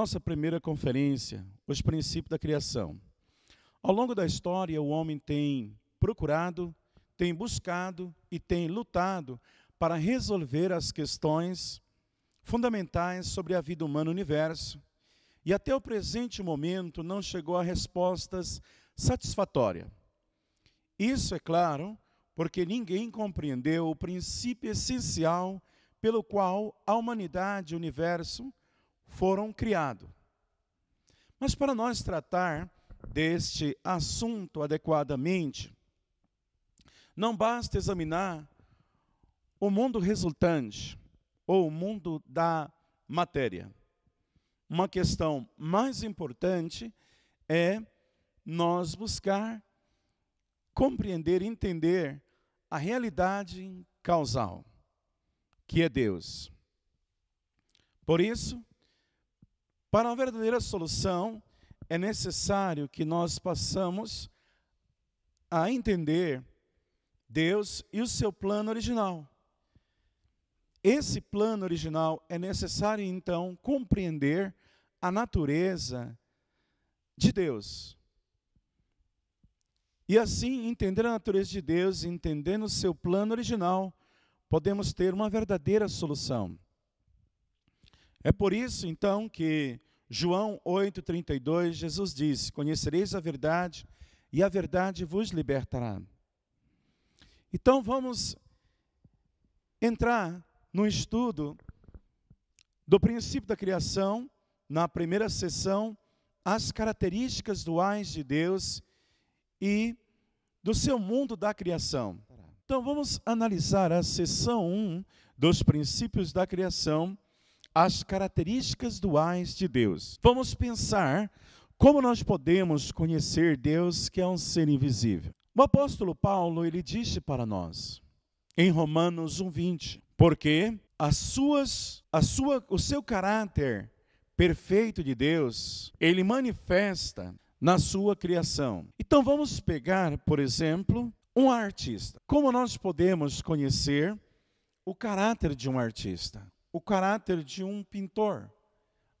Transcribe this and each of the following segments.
nossa primeira conferência, os princípios da criação. Ao longo da história, o homem tem procurado, tem buscado e tem lutado para resolver as questões fundamentais sobre a vida humana no universo. E até o presente momento não chegou a respostas satisfatórias. Isso, é claro, porque ninguém compreendeu o princípio essencial pelo qual a humanidade e o universo foram criados. Mas para nós tratar deste assunto adequadamente, não basta examinar o mundo resultante ou o mundo da matéria. Uma questão mais importante é nós buscar compreender, entender a realidade causal, que é Deus. Por isso, para uma verdadeira solução, é necessário que nós passamos a entender Deus e o seu plano original. Esse plano original é necessário, então, compreender a natureza de Deus. E assim, entender a natureza de Deus, entendendo o seu plano original, podemos ter uma verdadeira solução. É por isso, então, que João 8,32, Jesus disse: Conhecereis a verdade, e a verdade vos libertará. Então, vamos entrar no estudo do princípio da criação, na primeira sessão, as características duais de Deus e do seu mundo da criação. Então vamos analisar a sessão 1 dos princípios da criação, as características duais de Deus. Vamos pensar como nós podemos conhecer Deus, que é um ser invisível. O apóstolo Paulo, ele disse para nós, em Romanos 1:20, porque as suas, a sua, o seu caráter perfeito de Deus, ele manifesta na sua criação. Então vamos pegar, por exemplo, um artista. Como nós podemos conhecer o caráter de um artista? O caráter de um pintor?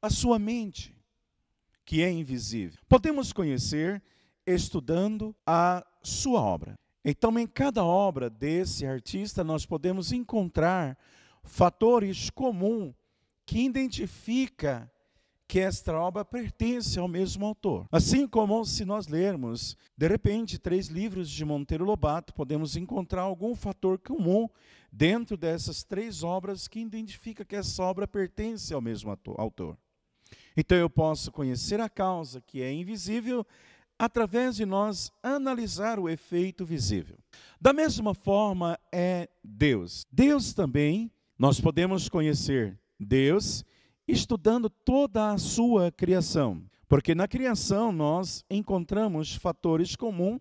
A sua mente, que é invisível. Podemos conhecer estudando a sua obra. Então, em cada obra desse artista, nós podemos encontrar fatores comuns que identifica que esta obra pertence ao mesmo autor. Assim como se nós lermos, de repente, três livros de Monteiro Lobato, podemos encontrar algum fator comum dentro dessas três obras que identifica que essa obra pertence ao mesmo autor. Então eu posso conhecer a causa que é invisível através de nós analisar o efeito visível. Da mesma forma é Deus. Deus também, nós podemos conhecer Deus estudando toda a sua criação. Porque na criação nós encontramos fatores comuns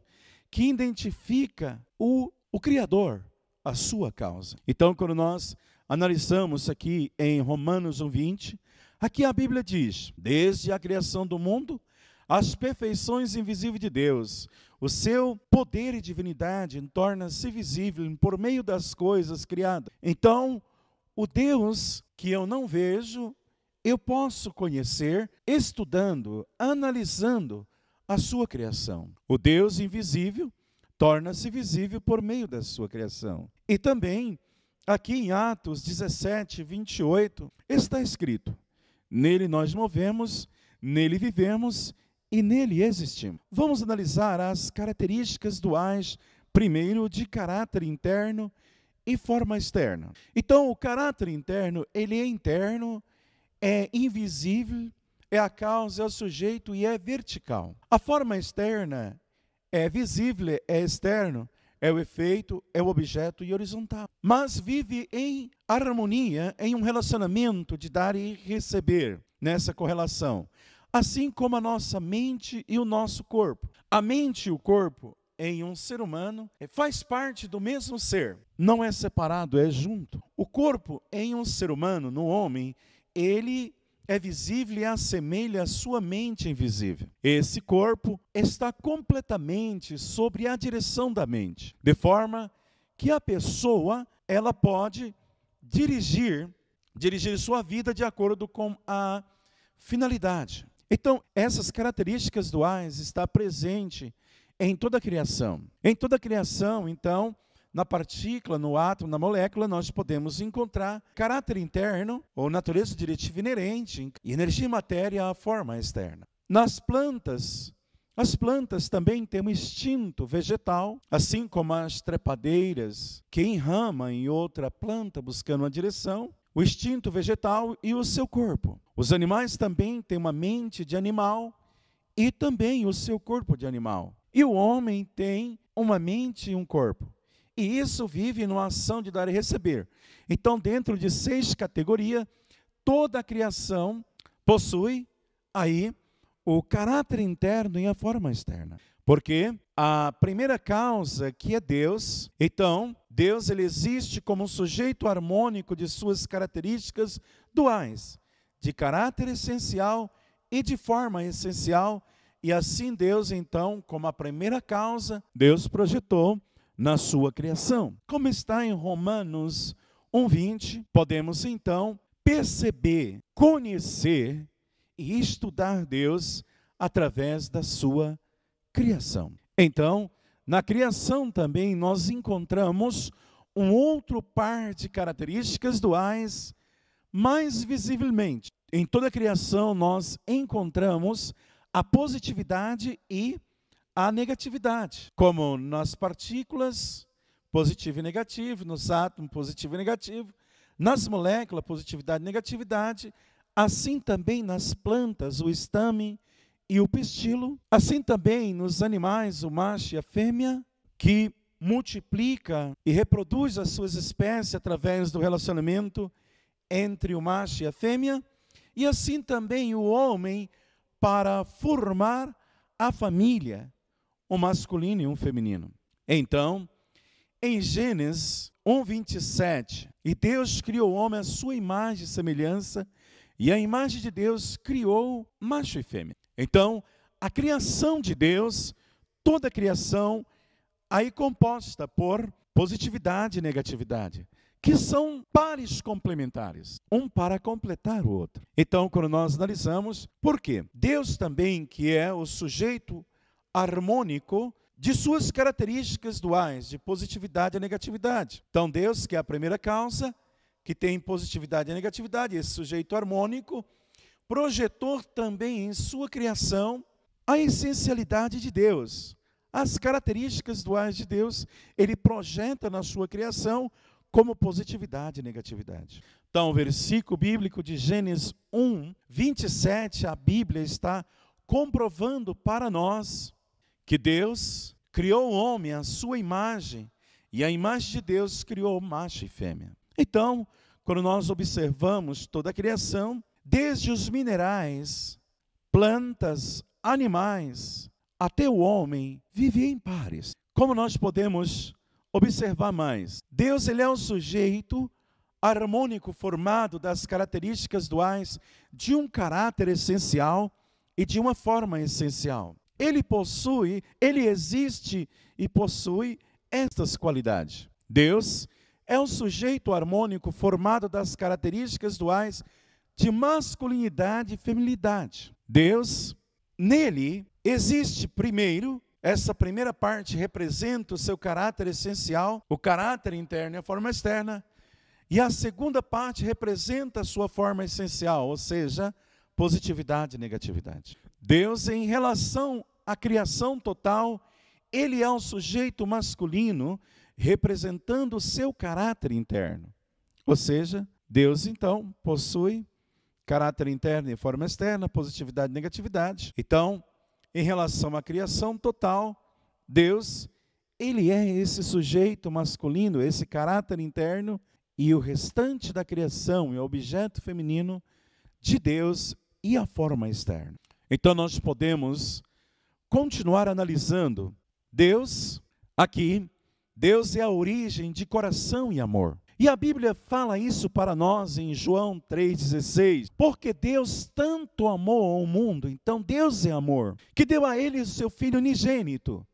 que identifica o, o Criador, a sua causa. Então, quando nós analisamos aqui em Romanos 1,20, aqui a Bíblia diz: desde a criação do mundo, as perfeições invisíveis de Deus, o seu poder e divindade torna-se visível por meio das coisas criadas. Então, o Deus que eu não vejo, eu posso conhecer estudando, analisando a sua criação. O Deus invisível torna-se visível por meio da sua criação. E também, aqui em Atos 17, 28, está escrito: Nele nós movemos, nele vivemos e nele existimos. Vamos analisar as características duais, primeiro de caráter interno e forma externa. Então, o caráter interno, ele é interno é invisível, é a causa, é o sujeito e é vertical. A forma externa é visível, é externo, é o efeito, é o objeto e horizontal. Mas vive em harmonia, em um relacionamento de dar e receber nessa correlação. Assim como a nossa mente e o nosso corpo. A mente e o corpo em um ser humano faz parte do mesmo ser, não é separado, é junto. O corpo em um ser humano, no homem, ele é visível e assemelha a sua mente invisível. Esse corpo está completamente sobre a direção da mente, de forma que a pessoa ela pode dirigir dirigir sua vida de acordo com a finalidade. Então, essas características duais está presente em toda a criação. Em toda a criação, então, na partícula, no átomo, na molécula, nós podemos encontrar caráter interno ou natureza diretiva inerente energia e matéria à forma externa. Nas plantas, as plantas também têm um instinto vegetal, assim como as trepadeiras que enramam em outra planta buscando uma direção, o instinto vegetal e o seu corpo. Os animais também têm uma mente de animal e também o seu corpo de animal. E o homem tem uma mente e um corpo. E isso vive numa ação de dar e receber. Então, dentro de seis categorias, toda a criação possui aí o caráter interno e a forma externa. Porque a primeira causa, que é Deus, então, Deus ele existe como um sujeito harmônico de suas características duais, de caráter essencial e de forma essencial, e assim Deus, então, como a primeira causa, Deus projetou na sua criação. Como está em Romanos 1:20, podemos então perceber, conhecer e estudar Deus através da sua criação. Então, na criação também nós encontramos um outro par de características duais mais visivelmente. Em toda a criação nós encontramos a positividade e a negatividade, como nas partículas, positivo e negativo, nos átomos, positivo e negativo, nas moléculas, positividade e negatividade, assim também nas plantas, o estame e o pistilo. Assim também nos animais, o macho e a fêmea, que multiplica e reproduz as suas espécies através do relacionamento entre o macho e a fêmea, e assim também o homem para formar a família, um masculino e um feminino. Então, em Gênesis 1:27, e Deus criou o homem à sua imagem e semelhança, e a imagem de Deus criou macho e fêmea. Então, a criação de Deus, toda a criação, aí composta por positividade e negatividade, que são pares complementares, um para completar o outro. Então, quando nós analisamos, por quê? Deus também, que é o sujeito harmônico de suas características duais, de positividade e negatividade. Então, Deus, que é a primeira causa, que tem positividade e negatividade, esse sujeito harmônico, projetou também em sua criação a essencialidade de Deus, as características duais de Deus, ele projeta na sua criação como positividade e negatividade. Então, o versículo bíblico de Gênesis 1, 27, a Bíblia está comprovando para nós que Deus criou o homem à sua imagem, e a imagem de Deus criou macho e fêmea. Então, quando nós observamos toda a criação, desde os minerais, plantas, animais, até o homem vivia em pares. Como nós podemos observar mais? Deus ele é um sujeito harmônico formado das características duais de um caráter essencial e de uma forma essencial. Ele possui, ele existe e possui estas qualidades. Deus é um sujeito harmônico formado das características duais de masculinidade e feminilidade. Deus, nele, existe primeiro, essa primeira parte representa o seu caráter essencial, o caráter interno e a forma externa, e a segunda parte representa a sua forma essencial, ou seja, positividade e negatividade. Deus, em relação à criação total, ele é um sujeito masculino representando o seu caráter interno. Ou seja, Deus então possui caráter interno e forma externa, positividade e negatividade. Então, em relação à criação total, Deus, ele é esse sujeito masculino, esse caráter interno, e o restante da criação é objeto feminino de Deus e a forma externa. Então nós podemos continuar analisando Deus aqui, Deus é a origem de coração e amor. E a Bíblia fala isso para nós em João 3,16. Porque Deus tanto amou o mundo, então Deus é amor, que deu a ele o seu Filho unigênito,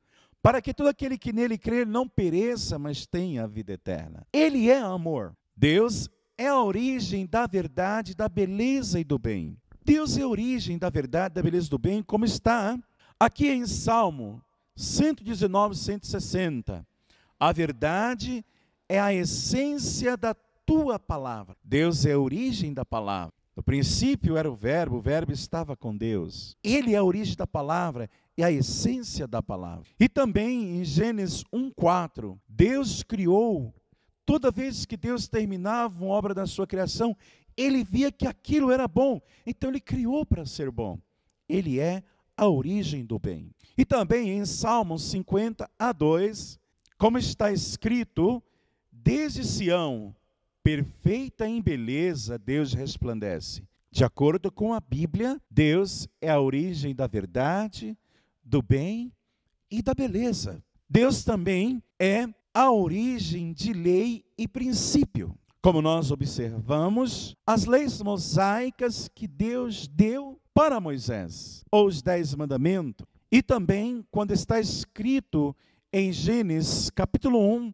para que todo aquele que nele crer não pereça, mas tenha a vida eterna. Ele é amor. Deus é a origem da verdade, da beleza e do bem. Deus é a origem da verdade, da beleza do bem, como está aqui em Salmo 119, 160. A verdade é a essência da tua palavra. Deus é a origem da palavra. No princípio era o Verbo, o Verbo estava com Deus. Ele é a origem da palavra e a essência da palavra. E também em Gênesis 1:4, Deus criou toda vez que Deus terminava uma obra da sua criação, ele via que aquilo era bom, então ele criou para ser bom. Ele é a origem do bem. E também em Salmos 50 a 2, como está escrito, desde Sião perfeita em beleza, Deus resplandece. De acordo com a Bíblia, Deus é a origem da verdade, do bem e da beleza. Deus também é a origem de lei e princípio. Como nós observamos, as leis mosaicas que Deus deu para Moisés, ou os dez mandamentos, e também quando está escrito em Gênesis capítulo 1,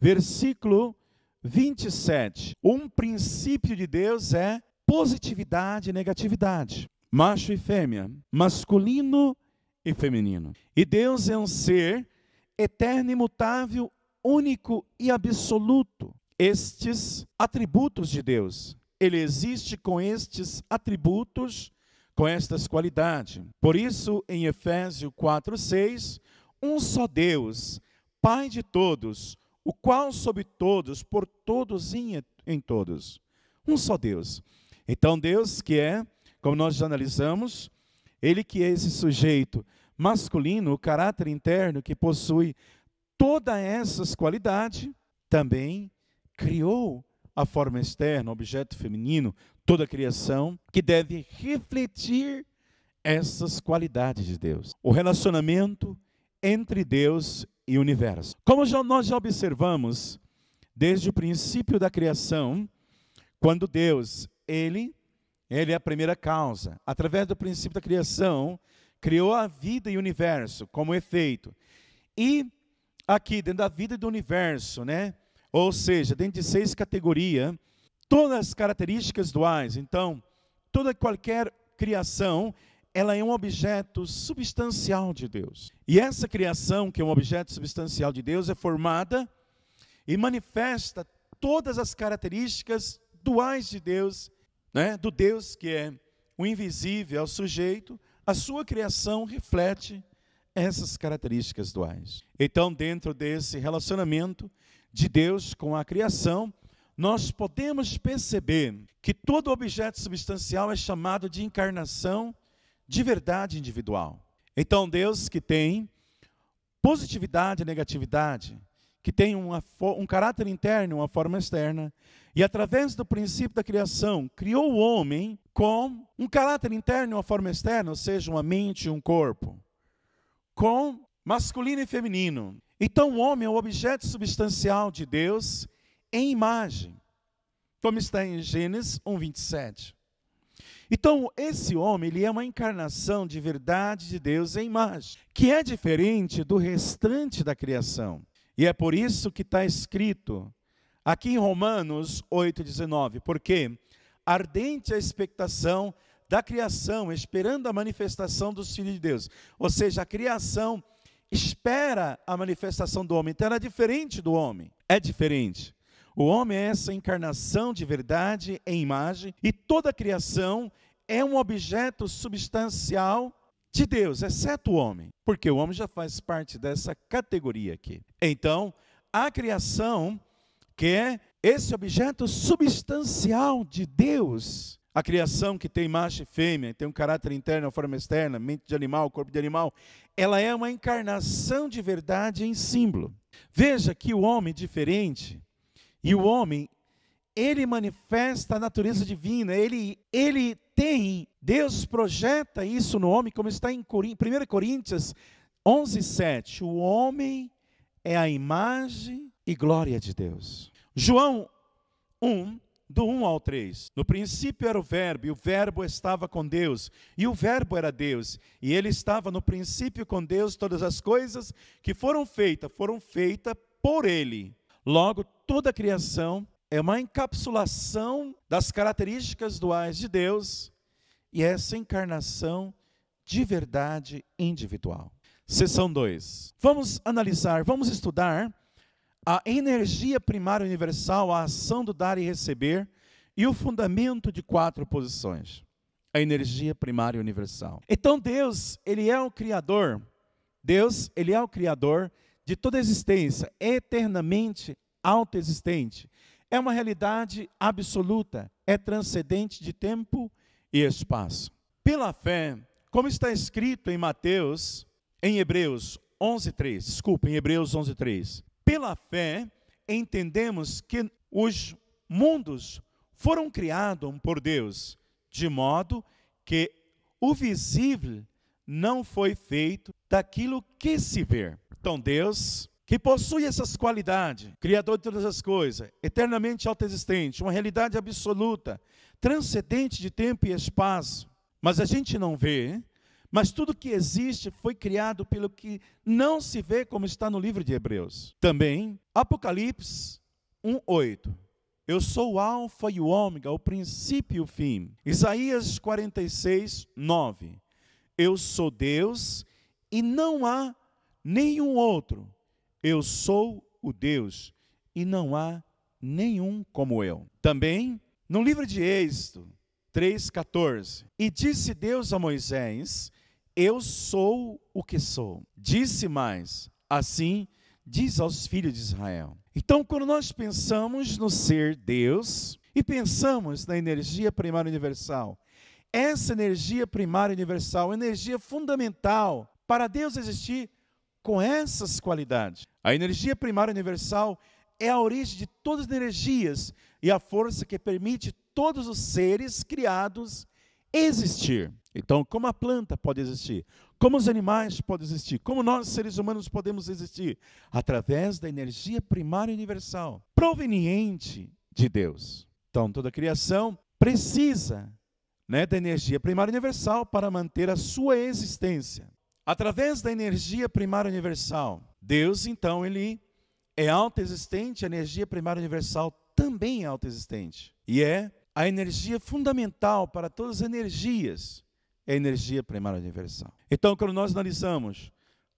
versículo 27. Um princípio de Deus é positividade e negatividade. Macho e fêmea, masculino e feminino. E Deus é um ser eterno, imutável, único e absoluto. Estes atributos de Deus, ele existe com estes atributos, com estas qualidades. Por isso, em Efésios 4:6, um só Deus, Pai de todos, o qual sobre todos, por todos e em todos. Um só Deus. Então, Deus que é, como nós já analisamos, ele que é esse sujeito masculino, o caráter interno que possui todas essas qualidades, também criou a forma externa, o objeto feminino, toda a criação, que deve refletir essas qualidades de Deus. O relacionamento entre Deus e universo. Como já, nós já observamos desde o princípio da criação, quando Deus, ele, ele é a primeira causa, através do princípio da criação, criou a vida e o universo como efeito. E aqui dentro da vida e do universo, né? Ou seja, dentro de seis categorias, todas as características duais. Então, toda qualquer criação, ela é um objeto substancial de Deus. E essa criação, que é um objeto substancial de Deus, é formada e manifesta todas as características duais de Deus, né? do Deus que é o invisível, é o sujeito, a sua criação reflete essas características duais. Então, dentro desse relacionamento de Deus com a criação, nós podemos perceber que todo objeto substancial é chamado de encarnação de verdade individual. Então, Deus que tem positividade e negatividade, que tem uma, um caráter interno, uma forma externa, e através do princípio da criação, criou o homem com um caráter interno e uma forma externa, ou seja, uma mente e um corpo, com masculino e feminino. Então, o homem é o objeto substancial de Deus em imagem, como está em Gênesis 1, 27. Então, esse homem, ele é uma encarnação de verdade de Deus em imagem, que é diferente do restante da criação. E é por isso que está escrito aqui em Romanos 8,19, porque ardente a expectação da criação, esperando a manifestação dos filhos de Deus. Ou seja, a criação espera a manifestação do homem, então ela é diferente do homem. É diferente. O homem é essa encarnação de verdade em imagem, e toda a criação é um objeto substancial de Deus, exceto o homem, porque o homem já faz parte dessa categoria aqui. Então, a criação, que é esse objeto substancial de Deus, a criação que tem macho e fêmea, tem um caráter interno, forma externa, mente de animal, corpo de animal, ela é uma encarnação de verdade em símbolo. Veja que o homem diferente e o homem, ele manifesta a natureza divina, ele, ele tem, Deus projeta isso no homem, como está em 1 Coríntios 11, 7. O homem é a imagem e glória de Deus. João 1, do 1 ao 3. No princípio era o Verbo, e o Verbo estava com Deus, e o Verbo era Deus, e ele estava no princípio com Deus. Todas as coisas que foram feitas, foram feitas por ele. Logo, toda a criação é uma encapsulação das características duais de Deus e essa encarnação de verdade individual. Seção 2. Vamos analisar, vamos estudar a energia primária universal, a ação do dar e receber e o fundamento de quatro posições. A energia primária universal. Então Deus, ele é o criador. Deus, ele é o criador de toda a existência, eternamente autoexistente. É uma realidade absoluta, é transcendente de tempo e espaço. Pela fé, como está escrito em Mateus, em Hebreus 11:3, desculpa, em Hebreus 11:3. Pela fé, entendemos que os mundos foram criados por Deus, de modo que o visível não foi feito daquilo que se vê. Então, Deus, que possui essas qualidades, Criador de todas as coisas, eternamente autoexistente, uma realidade absoluta, transcendente de tempo e espaço, mas a gente não vê, mas tudo que existe foi criado pelo que não se vê, como está no livro de Hebreus. Também, Apocalipse 1:8. Eu sou o Alfa e o Ômega, o princípio e o fim. Isaías 46, 9. Eu sou Deus e não há nenhum outro. Eu sou o Deus e não há nenhum como eu. Também, no livro de Êxodo 3,14. E disse Deus a Moisés: Eu sou o que sou. Disse mais: Assim diz aos filhos de Israel. Então, quando nós pensamos no ser Deus e pensamos na energia primária universal, essa energia primária universal, energia fundamental para Deus existir com essas qualidades. A energia primária universal é a origem de todas as energias e a força que permite todos os seres criados existir. Então, como a planta pode existir? Como os animais podem existir? Como nós, seres humanos, podemos existir? Através da energia primária universal, proveniente de Deus. Então, toda a criação precisa né, da energia primária universal para manter a sua existência. Através da energia primária universal, Deus, então, ele é autoexistente, a energia primária universal também é autoexistente. E é a energia fundamental para todas as energias é a energia primária universal. Então, quando nós analisamos,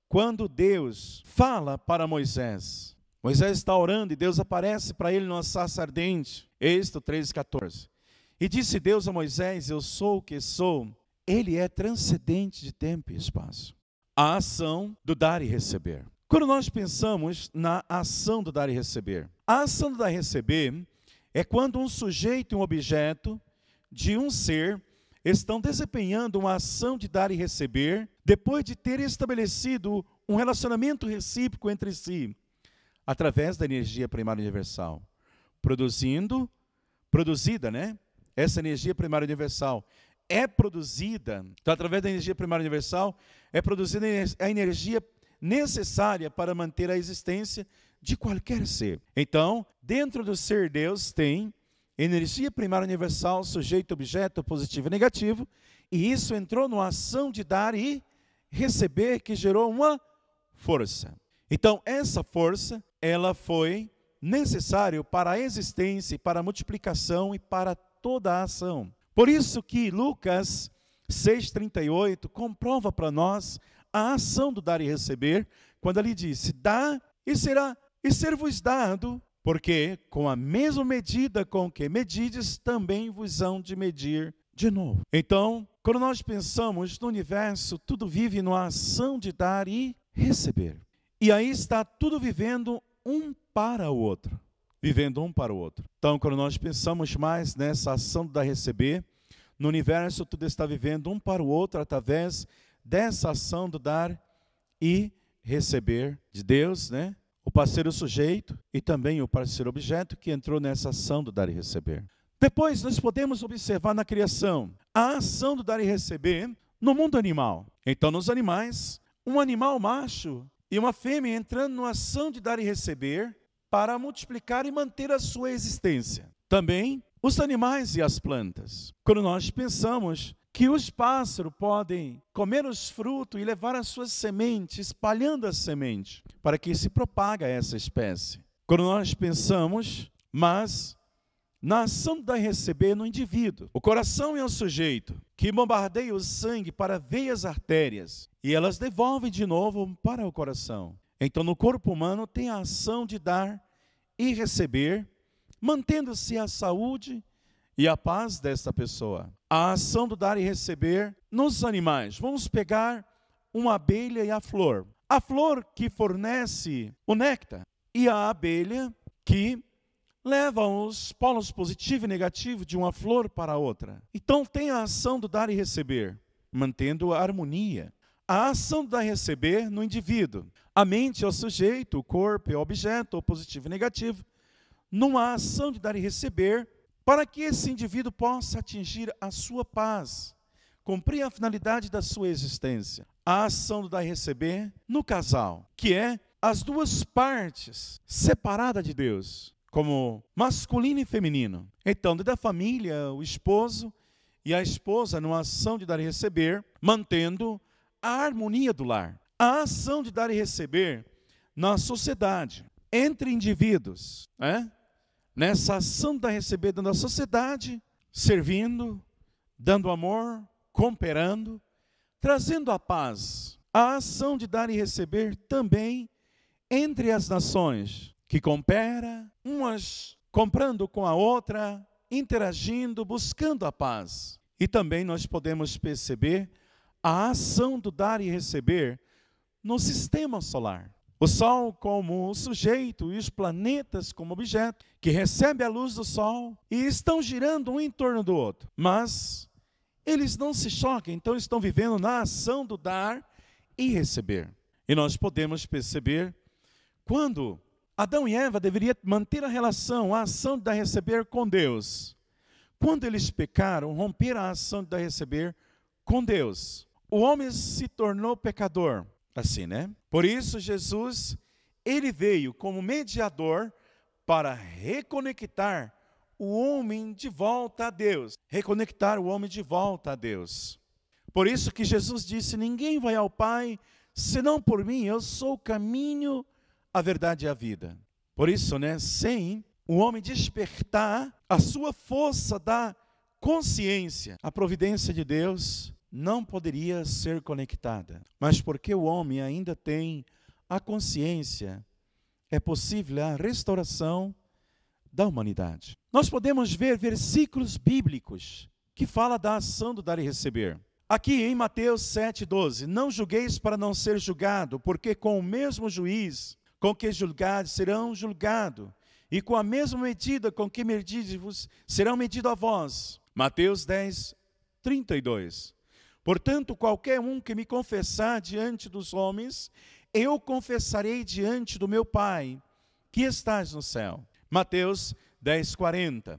quando Deus fala para Moisés, Moisés está orando e Deus aparece para ele numa sarça ardente, Êxodo 3,14. E disse Deus a Moisés: Eu sou o que sou. Ele é transcendente de tempo e espaço. A ação do dar e receber. Quando nós pensamos na ação do dar e receber, a ação do dar e receber é quando um sujeito e um objeto de um ser estão desempenhando uma ação de dar e receber, depois de ter estabelecido um relacionamento recíproco entre si, através da energia primária universal, produzindo, produzida, né? Essa energia primária universal é produzida, então, através da energia primária universal, é produzida a energia necessária para manter a existência de qualquer ser. Então, dentro do ser Deus tem energia primária universal, sujeito, objeto, positivo e negativo, e isso entrou numa ação de dar e receber que gerou uma força. Então, essa força, ela foi necessária para a existência, para a multiplicação e para toda a ação. Por isso que Lucas 6:38 comprova para nós a ação do dar e receber, quando ele disse: "Dá e será e ser-vos dado porque com a mesma medida com que medides, também vos hão de medir de novo. Então, quando nós pensamos no universo, tudo vive numa ação de dar e receber. E aí está tudo vivendo um para o outro. Vivendo um para o outro. Então, quando nós pensamos mais nessa ação e receber, no universo tudo está vivendo um para o outro através dessa ação do dar e receber de Deus, né? O parceiro sujeito e também o parceiro objeto que entrou nessa ação do dar e receber. Depois nós podemos observar na criação a ação do dar e receber no mundo animal. Então, nos animais, um animal macho e uma fêmea entrando numa ação de dar e receber para multiplicar e manter a sua existência. Também os animais e as plantas. Quando nós pensamos que os pássaros podem comer os frutos e levar as suas sementes, espalhando a semente, para que se propaga essa espécie. Quando nós pensamos, mas na ação e receber no indivíduo. O coração é o sujeito que bombardeia o sangue para veias artérias e elas devolvem de novo para o coração. Então, no corpo humano tem a ação de dar e receber, mantendo-se a saúde e a paz desta pessoa. A ação do dar e receber nos animais. Vamos pegar uma abelha e a flor. A flor que fornece o néctar e a abelha que leva os polos positivo e negativo de uma flor para outra. Então tem a ação do dar e receber, mantendo a harmonia. A ação do dar e receber no indivíduo. A mente é o sujeito, o corpo é o objeto, o positivo e negativo. Numa ação de dar e receber, para que esse indivíduo possa atingir a sua paz, cumprir a finalidade da sua existência. A ação do dar e receber no casal, que é as duas partes separadas de Deus, como masculino e feminino. Então, dentro da família, o esposo e a esposa, numa ação de dar e receber, mantendo a harmonia do lar. A ação de dar e receber na sociedade, entre indivíduos, né? Nessa ação de dar e receber dentro da sociedade, servindo, dando amor, cooperando, trazendo a paz. A ação de dar e receber também entre as nações, que coopera, umas comprando com a outra, interagindo, buscando a paz. E também nós podemos perceber a ação do dar e receber no sistema solar. O Sol como sujeito e os planetas como objeto, que recebe a luz do Sol e estão girando um em torno do outro. Mas eles não se chocam, então estão vivendo na ação do dar e receber. E nós podemos perceber quando Adão e Eva deveriam manter a relação, a ação de dar receber com Deus. Quando eles pecaram, romperam a ação de dar receber com Deus. O homem se tornou pecador, assim, né? Por isso Jesus, ele veio como mediador para reconectar o homem de volta a Deus, reconectar o homem de volta a Deus. Por isso que Jesus disse: Ninguém vai ao Pai senão por mim, eu sou o caminho, a verdade e a vida. Por isso, né, sem o homem despertar a sua força da consciência, a providência de Deus não poderia ser conectada. Mas porque o homem ainda tem a consciência, é possível a restauração da humanidade. Nós podemos ver versículos bíblicos que fala da ação do dar e receber. Aqui em Mateus 7:12, não julgueis para não ser julgado, porque com o mesmo juiz com que julgados serão julgados, e com a mesma medida com que medides serão medidos a vós. Mateus 10, 32. Portanto, qualquer um que me confessar diante dos homens, eu confessarei diante do meu Pai, que estás no céu. Mateus 10, 40.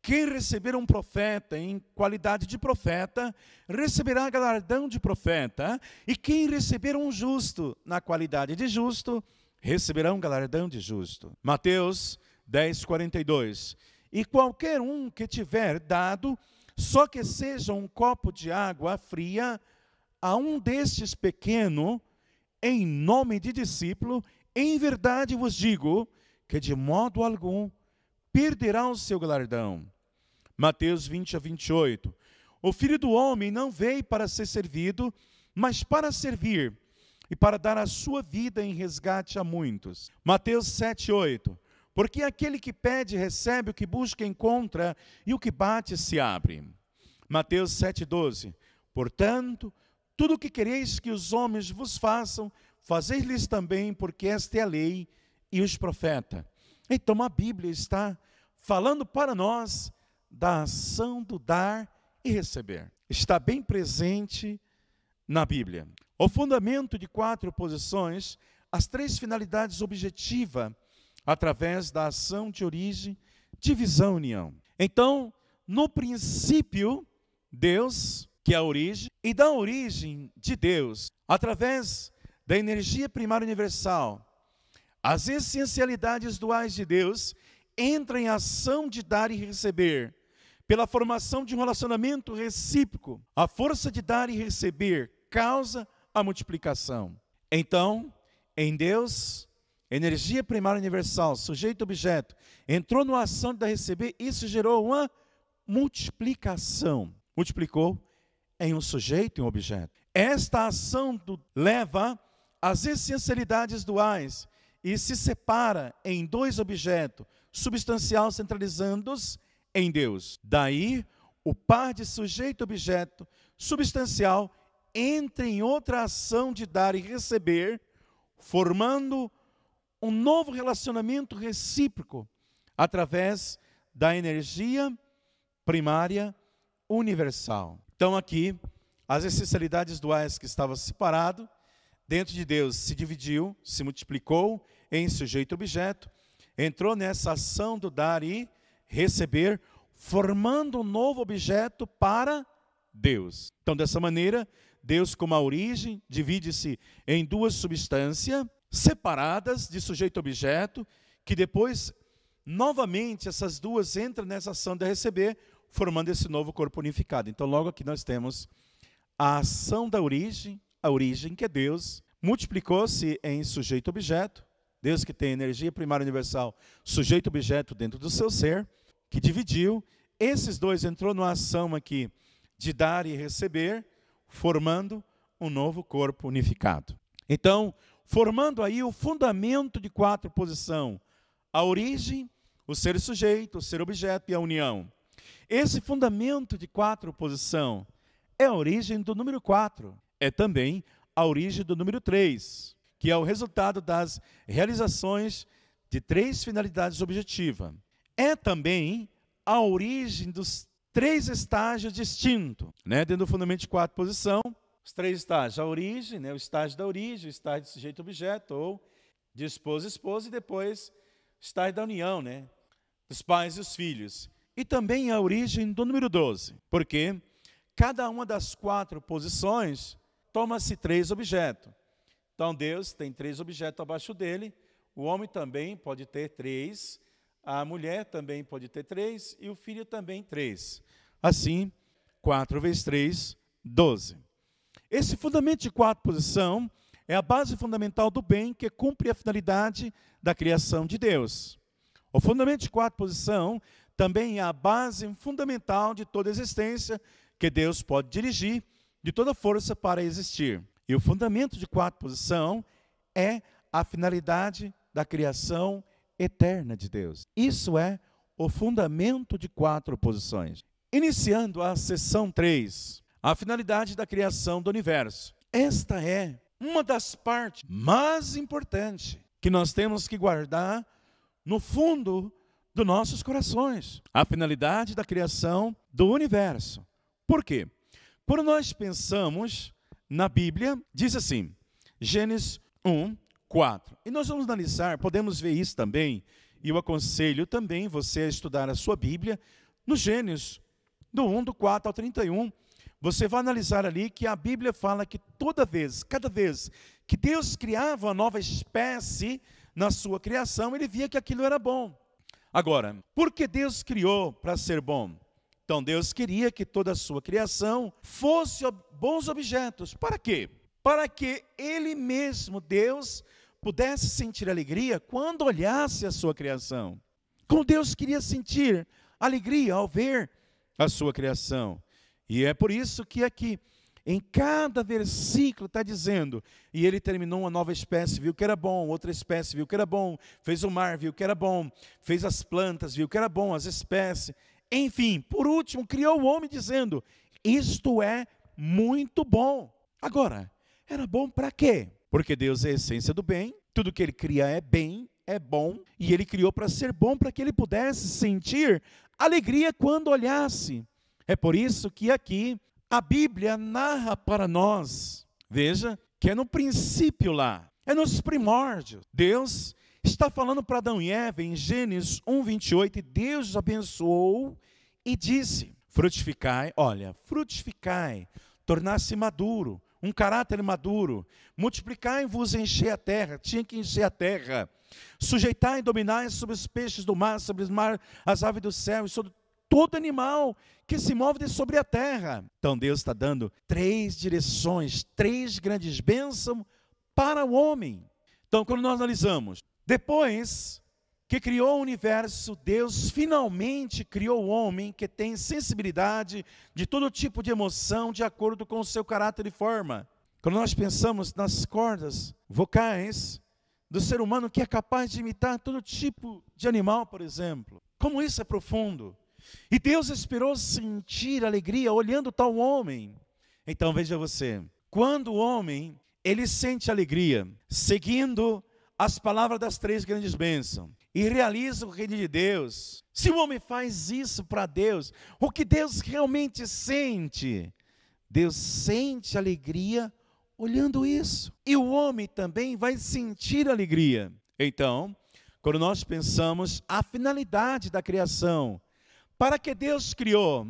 Quem receber um profeta em qualidade de profeta, receberá galardão de profeta, e quem receber um justo na qualidade de justo, receberão galardão de justo. Mateus 10, 42. E qualquer um que tiver dado, só que seja um copo de água fria, a um destes pequeno, em nome de discípulo, em verdade vos digo que de modo algum perderá o seu galardão. Mateus 20 a 28. O filho do homem não veio para ser servido, mas para servir e para dar a sua vida em resgate a muitos. Mateus 7, 8. Porque aquele que pede, recebe, o que busca, encontra, e o que bate, se abre. Mateus 7, 12. Portanto, tudo o que quereis que os homens vos façam, fazei-lhes também, porque esta é a lei e os profetas. Então a Bíblia está falando para nós da ação do dar e receber. Está bem presente na Bíblia. O fundamento de quatro posições, as três finalidades objetivas através da ação de origem, divisão, união. Então, no princípio, Deus, que é a origem, e da origem de Deus, através da energia primária universal, as essencialidades duais de Deus entram em ação de dar e receber, pela formação de um relacionamento recíproco. A força de dar e receber causa a multiplicação. Então, em Deus, energia primária universal, sujeito objeto, entrou numa ação de receber, isso gerou uma multiplicação. Multiplicou em um sujeito e um objeto. Esta ação do, leva às essencialidades duais e se separa em dois objetos, substancial centralizando-os em Deus. Daí, o par de sujeito-objeto substancial entra em outra ação de dar e receber, formando um novo relacionamento recíproco através da energia primária universal. Então, aqui, as essencialidades duais que estavam separadas, dentro de Deus se dividiu, se multiplicou em sujeito-objeto, entrou nessa ação do dar e receber, formando um novo objeto para Deus. Então, dessa maneira, Deus, como a origem, divide-se em duas substâncias separadas de sujeito-objeto, que depois, novamente, essas duas entram nessa ação de receber, formando esse novo corpo unificado. Então, logo aqui nós temos a ação da origem, a origem que é Deus, multiplicou-se em sujeito-objeto, Deus que tem energia primária universal, sujeito-objeto dentro do seu ser, que dividiu, esses dois entrou numa ação aqui de dar e receber, formando um novo corpo unificado. Então, formando aí o fundamento de quatro posição, a origem, o ser sujeito, o ser objeto e a união. Esse fundamento de quatro posição é a origem do número 4. É também a origem do número 3, que é o resultado das realizações de três finalidades objetivas. É também a origem dos três estágios distintos, né? dentro do fundamento de quatro posição, os três estágios, a origem, né? o estágio da origem, o estágio de sujeito-objeto, ou de esposa esposa, e depois o estágio da união, né? dos pais e os filhos. E também a origem do número 12, porque cada uma das quatro posições toma-se três objetos. Então Deus tem três objetos abaixo dele, o homem também pode ter três, a mulher também pode ter três e o filho também três. Assim, quatro vezes três, doze. Esse fundamento de quatro posição é a base fundamental do bem que cumpre a finalidade da criação de Deus. O fundamento de quatro posição também é a base fundamental de toda existência que Deus pode dirigir de toda força para existir. E o fundamento de quatro posição é a finalidade da criação eterna de Deus. Isso é o fundamento de quatro posições. Iniciando a sessão 3, a finalidade da criação do universo. Esta é uma das partes mais importantes que nós temos que guardar no fundo dos nossos corações. A finalidade da criação do universo. Por quê? Quando nós pensamos na Bíblia, diz assim, Gênesis 1, 4. E nós vamos analisar, podemos ver isso também, e eu aconselho também você a estudar a sua Bíblia no Gênesis, do 1, do 4 ao 31. Você vai analisar ali que a Bíblia fala que toda vez, cada vez que Deus criava uma nova espécie na sua criação, ele via que aquilo era bom. Agora, por que Deus criou para ser bom? Então Deus queria que toda a sua criação fosse bons objetos. Para quê? Para que Ele mesmo, Deus, pudesse sentir alegria quando olhasse a sua criação. Como Deus queria sentir alegria ao ver a sua criação. E é por isso que aqui em cada versículo está dizendo, e ele terminou uma nova espécie, viu que era bom, outra espécie viu que era bom, fez o mar, viu que era bom, fez as plantas, viu que era bom, as espécies. Enfim, por último, criou o homem dizendo: Isto é muito bom. Agora, era bom para quê? Porque Deus é a essência do bem, tudo que ele cria é bem, é bom, e ele criou para ser bom, para que ele pudesse sentir alegria quando olhasse. É por isso que aqui a Bíblia narra para nós, veja, que é no princípio lá, é nos primórdios. Deus está falando para Adão e Eva em Gênesis 1, 28, e Deus os abençoou e disse: frutificai, olha, frutificai, tornar-se maduro, um caráter maduro, multiplicai-vos e encher a terra, tinha que encher a terra, sujeitai e dominai sobre os peixes do mar, sobre os mar, as aves do céu e sobre todo animal que se move sobre a terra. Então Deus está dando três direções, três grandes bênçãos para o homem. Então, quando nós analisamos Depois que criou o universo, Deus finalmente criou o homem que tem sensibilidade de todo tipo de emoção de acordo com o seu caráter e forma. Quando nós pensamos nas cordas vocais do ser humano que é capaz de imitar todo tipo de animal, por exemplo, como isso é profundo. E Deus esperou sentir alegria olhando tal homem. Então veja você, quando o homem ele sente alegria, seguindo as palavras das três grandes bênçãos e realiza o reino de Deus. Se o homem faz isso para Deus, o que Deus realmente sente? Deus sente alegria olhando isso. E o homem também vai sentir alegria. Então, quando nós pensamos a finalidade da criação, para que Deus criou?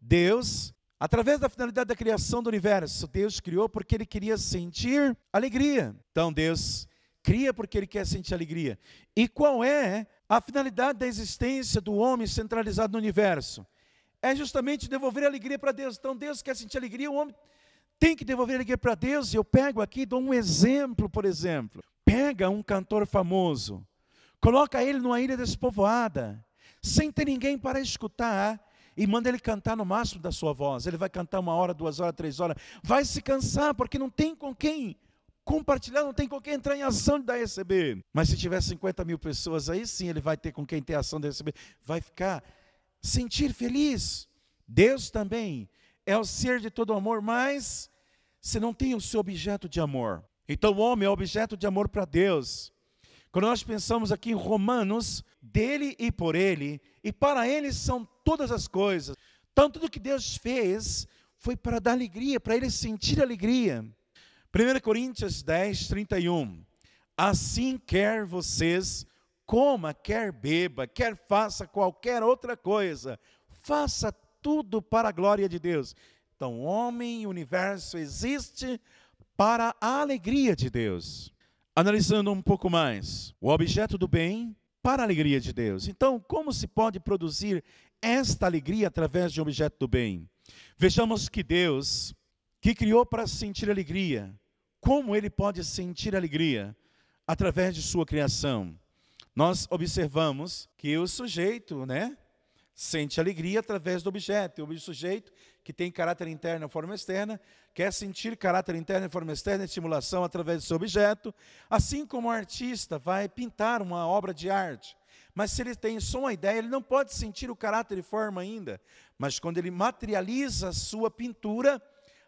Deus, através da finalidade da criação do universo, Deus criou porque ele queria sentir alegria. Então Deus cria porque ele quer sentir alegria. E qual é a finalidade da existência do homem centralizado no universo? É justamente devolver alegria para Deus. Então Deus quer sentir alegria, o homem tem que devolver alegria para Deus. E eu pego aqui, dou um exemplo, por exemplo. Pega um cantor famoso, coloca ele numa ilha despovoada, sem ter ninguém para escutar, e manda ele cantar no máximo da sua voz. Ele vai cantar uma hora, duas horas, três horas, vai se cansar, porque não tem com quem compartilhar, não tem com quem entrar em ação de receber. Mas se tiver 50 mil pessoas, aí sim ele vai ter com quem ter ação de receber. Vai ficar, sentir feliz. Deus também é o ser de todo amor, mas você não tem o seu objeto de amor. Então o homem é objeto de amor para Deus. Quando nós pensamos aqui em Romanos, dele e por ele, e para ele são todas as coisas. Então tudo que Deus fez foi para dar alegria, para ele sentir alegria. 1 Coríntios 10, 31. Assim quer vocês coma, quer beba, quer faça qualquer outra coisa, faça tudo para a glória de Deus. Então, homem e universo existe para a alegria de Deus. Analisando um pouco mais, o objeto do bem para a alegria de Deus. Então, como se pode produzir esta alegria através de um objeto do bem? Vejamos que Deus, que criou para sentir alegria, como ele pode sentir alegria? Através de sua criação. Nós observamos que o sujeito, né, sente alegria através do objeto. O sujeito que tem caráter interno e forma externa, quer sentir caráter interno e forma externa, estimulação através do seu objeto, assim como o artista vai pintar uma obra de arte. Mas se ele tem só uma ideia, ele não pode sentir o caráter e forma ainda. Mas quando ele materializa a sua pintura,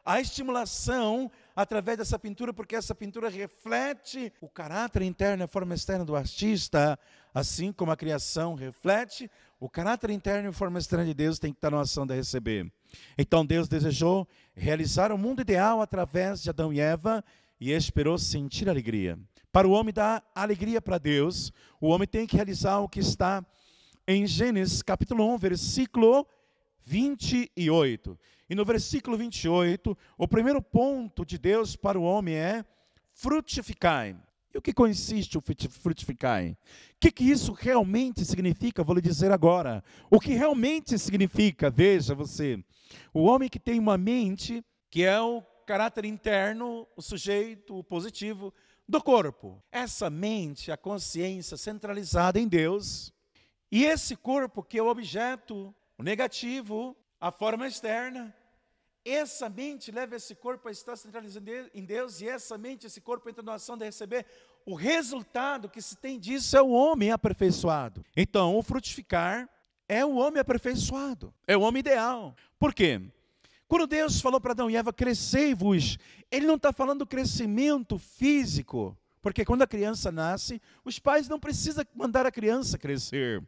a estimulação através dessa pintura, porque essa pintura reflete o caráter interno e a forma externa do artista, assim como a criação reflete o caráter interno e forma externa de Deus tem que estar na ação de receber. Então Deus desejou realizar o mundo ideal através de Adão e Eva e esperou sentir alegria. Para o homem dar alegria para Deus, o homem tem que realizar o que está em Gênesis capítulo 1, versículo 28. E no versículo 28, o primeiro ponto de Deus para o homem é frutificai. E o que consiste o frutificai? O que, que isso realmente significa? Vou lhe dizer agora. O que realmente significa, veja você, o homem que tem uma mente, que é o caráter interno, o sujeito, o positivo do corpo. Essa mente, a consciência centralizada em Deus, e esse corpo que é o objeto o negativo, a forma externa. Essa mente leva esse corpo a estar centralizado em Deus, e essa mente, esse corpo entra na ação de receber. O resultado que se tem disso é o homem aperfeiçoado. Então, o frutificar é o homem aperfeiçoado, é o homem ideal. Por quê? Quando Deus falou para Adão e Eva, crescei-vos, Ele não está falando do crescimento físico, porque quando a criança nasce, os pais não precisam mandar a criança crescer,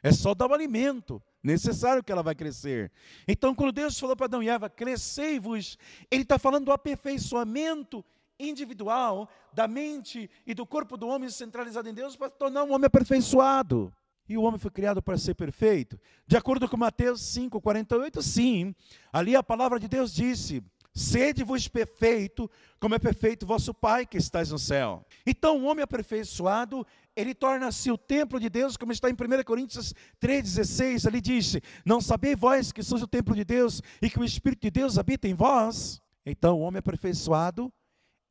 é só dar o alimento, necessário que ela vai crescer. Então, quando Deus falou para Adão e Eva, crescei-vos, Ele está falando do aperfeiçoamento individual da mente e do corpo do homem centralizado em Deus para tornar um homem aperfeiçoado. E o homem foi criado para ser perfeito? De acordo com Mateus 5, 48, sim. Ali a palavra de Deus disse: Sede-vos perfeito, como é perfeito vosso Pai que estás no céu. Então, o homem aperfeiçoado ele torna-se o templo de Deus, como está em 1 Coríntios 3,16, ali diz: Não sabeis vós que sois o templo de Deus e que o Espírito de Deus habita em vós? Então, o homem aperfeiçoado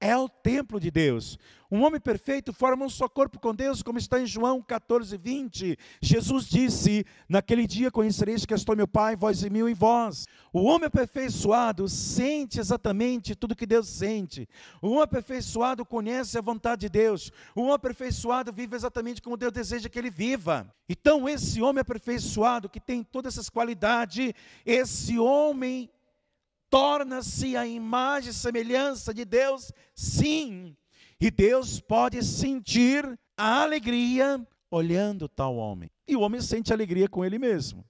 é o templo de Deus. Um homem perfeito forma um só corpo com Deus, como está em João 14, 20. Jesus disse: Naquele dia conhecereis que estou meu Pai, vós e mil em vós. O homem aperfeiçoado sente exatamente tudo que Deus sente. O homem aperfeiçoado conhece a vontade de Deus. O homem aperfeiçoado vive exatamente como Deus deseja que ele viva. Então, esse homem aperfeiçoado, que tem todas essas qualidades, esse homem torna-se a imagem e semelhança de Deus, sim. E Deus pode sentir a alegria olhando tal homem. E o homem sente alegria com ele mesmo,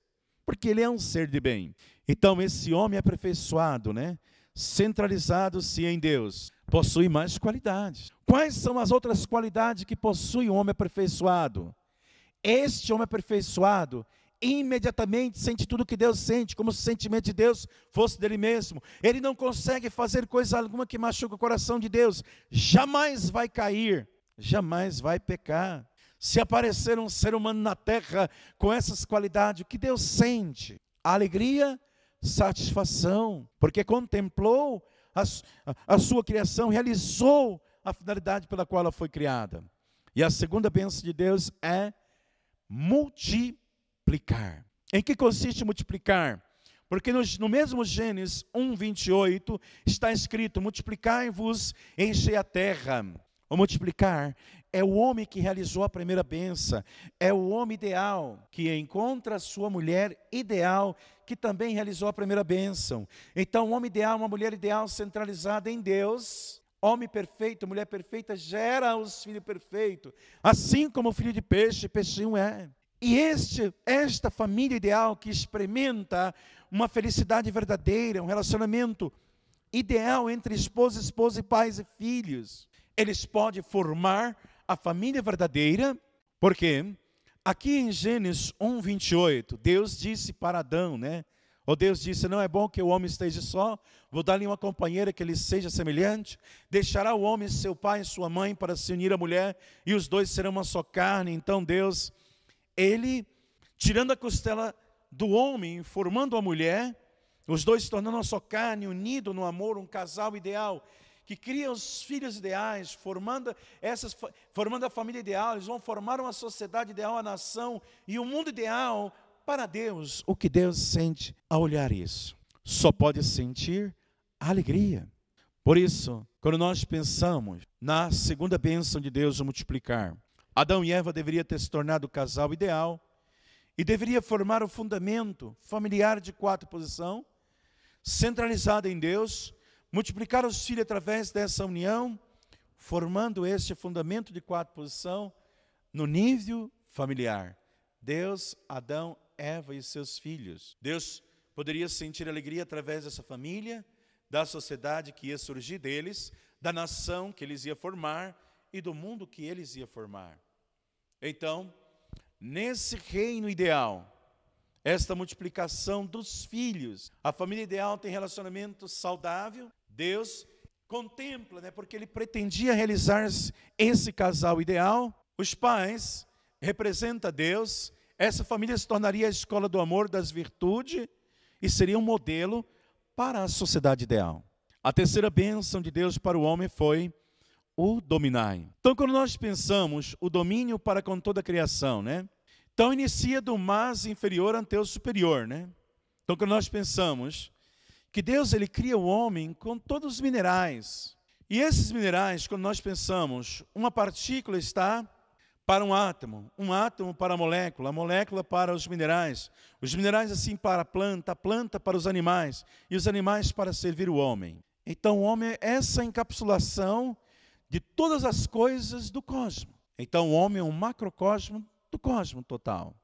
porque ele é um ser de bem. Então, esse homem aperfeiçoado, né? centralizado-se em Deus, possui mais qualidades. Quais são as outras qualidades que possui o homem aperfeiçoado? Este homem aperfeiçoado, imediatamente sente tudo que Deus sente, como se o sentimento de Deus fosse dele mesmo. Ele não consegue fazer coisa alguma que machuque o coração de Deus. Jamais vai cair, jamais vai pecar. Se aparecer um ser humano na terra com essas qualidades, o que Deus sente? Alegria, satisfação, porque contemplou a, a, sua criação, realizou a finalidade pela qual ela foi criada. E a segunda bênção de Deus é multiplicar multiplicar. Em que consiste multiplicar? Porque no, no mesmo Gênesis 1, 28, está escrito: multiplicai-vos, enchei a terra. O multiplicar é o homem que realizou a primeira benção, é o homem ideal que encontra a sua mulher ideal, que também realizou a primeira bênção. Então, o homem ideal, uma mulher ideal centralizada em Deus, homem perfeito, mulher perfeita, gera os filhos perfeitos, assim como o filho de peixe, peixinho é. E este, esta família ideal que experimenta uma felicidade verdadeira, um relacionamento ideal entre esposa, esposa e pais e filhos, eles podem formar a família verdadeira, porque aqui em Gênesis 1, 28, Deus disse para Adão, né? Ou Deus disse: Não é bom que o homem esteja só, vou dar-lhe uma companheira que lhe seja semelhante. Deixará o homem seu pai e sua mãe para se unir à mulher, e os dois serão uma só carne. Então Deus ele, tirando a costela do homem, formando a mulher, os dois se tornando uma só carne, unido no amor, um casal ideal, que cria os filhos ideais, formando, essas, formando a família ideal, eles vão formar uma sociedade ideal, a nação e o um mundo ideal para Deus. O que Deus sente ao olhar isso? Só pode sentir alegria. Por isso, quando nós pensamos na segunda bênção de Deus, o multiplicar, Adão e Eva deveriam ter se tornado o casal ideal e deveria formar o fundamento familiar de quatro posição, centralizado em Deus, multiplicar os filhos através dessa união, formando este fundamento de quatro posição no nível familiar. Deus, Adão, Eva e seus filhos. Deus poderia sentir alegria através dessa família, da sociedade que ia surgir deles, da nação que eles iam formar e do mundo que eles iam formar. Então, nesse reino ideal, esta multiplicação dos filhos, a família ideal tem relacionamento saudável, Deus contempla, né, porque ele pretendia realizar esse casal ideal. Os pais representa Deus, essa família se tornaria a escola do amor, das virtudes e seria um modelo para a sociedade ideal. A terceira bênção de Deus para o homem foi o dominai. Então, quando nós pensamos o domínio para com toda a criação, né? Então, inicia do mais inferior ante o superior, né? Então, quando nós pensamos que Deus ele cria o homem com todos os minerais, e esses minerais, quando nós pensamos, uma partícula está para um átomo, um átomo para a molécula, a molécula para os minerais, os minerais assim para a planta, a planta para os animais, e os animais para servir o homem. Então, o homem é essa encapsulação de todas as coisas do cosmos. Então, o homem é um macrocosmo do cosmos total.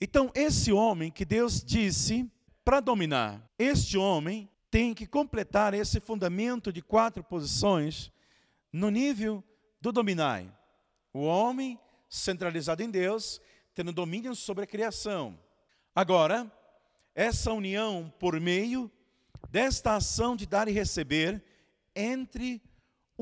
Então, esse homem que Deus disse para dominar, este homem tem que completar esse fundamento de quatro posições no nível do dominai. O homem centralizado em Deus, tendo domínio sobre a criação. Agora, essa união por meio desta ação de dar e receber entre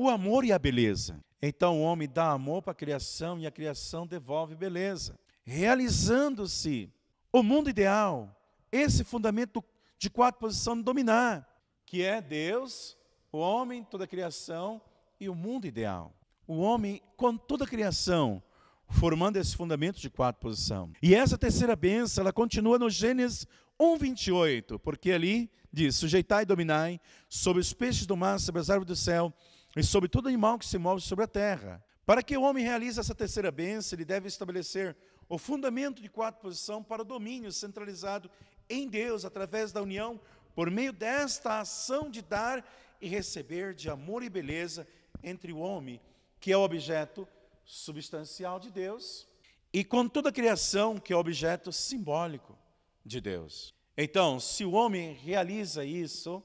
o amor e a beleza. Então o homem dá amor para a criação e a criação devolve beleza. Realizando-se o mundo ideal, esse fundamento de quatro posições dominar, que é Deus, o homem, toda a criação e o mundo ideal. O homem, com toda a criação, formando esse fundamento de quatro posição. E essa terceira bênção, ela continua no Gênesis 1:28, porque ali diz: "Sujeitai e dominai sobre os peixes do mar, sobre as árvores do céu e sobre todo animal que se move sobre a terra." Para que o homem realize essa terceira bênção, ele deve estabelecer o fundamento de quatro posição para o domínio centralizado em Deus através da união por meio desta ação de dar e receber de amor e beleza entre o homem, que é o objeto substancial de Deus, e com toda a criação, que é objeto simbólico de Deus. Então, se o homem realiza isso,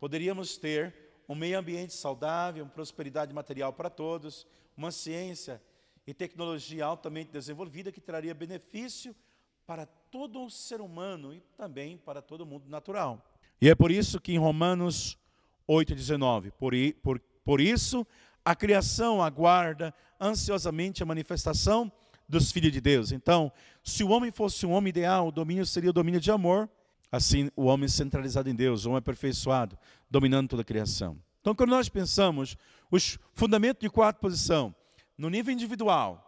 poderíamos ter um meio ambiente saudável, uma prosperidade material para todos, uma ciência e tecnologia altamente desenvolvida que traria benefício para todo o ser humano e também para todo o mundo natural. E é por isso que em Romanos 8,19, por, por, por isso a criação aguarda ansiosamente a manifestação dos filhos de Deus. Então, se o homem fosse um homem ideal, o domínio seria o domínio de amor. Assim, o homem centralizado em Deus, o homem aperfeiçoado, dominando toda a criação. Então, quando nós pensamos os fundamentos de quatro posição, no nível individual,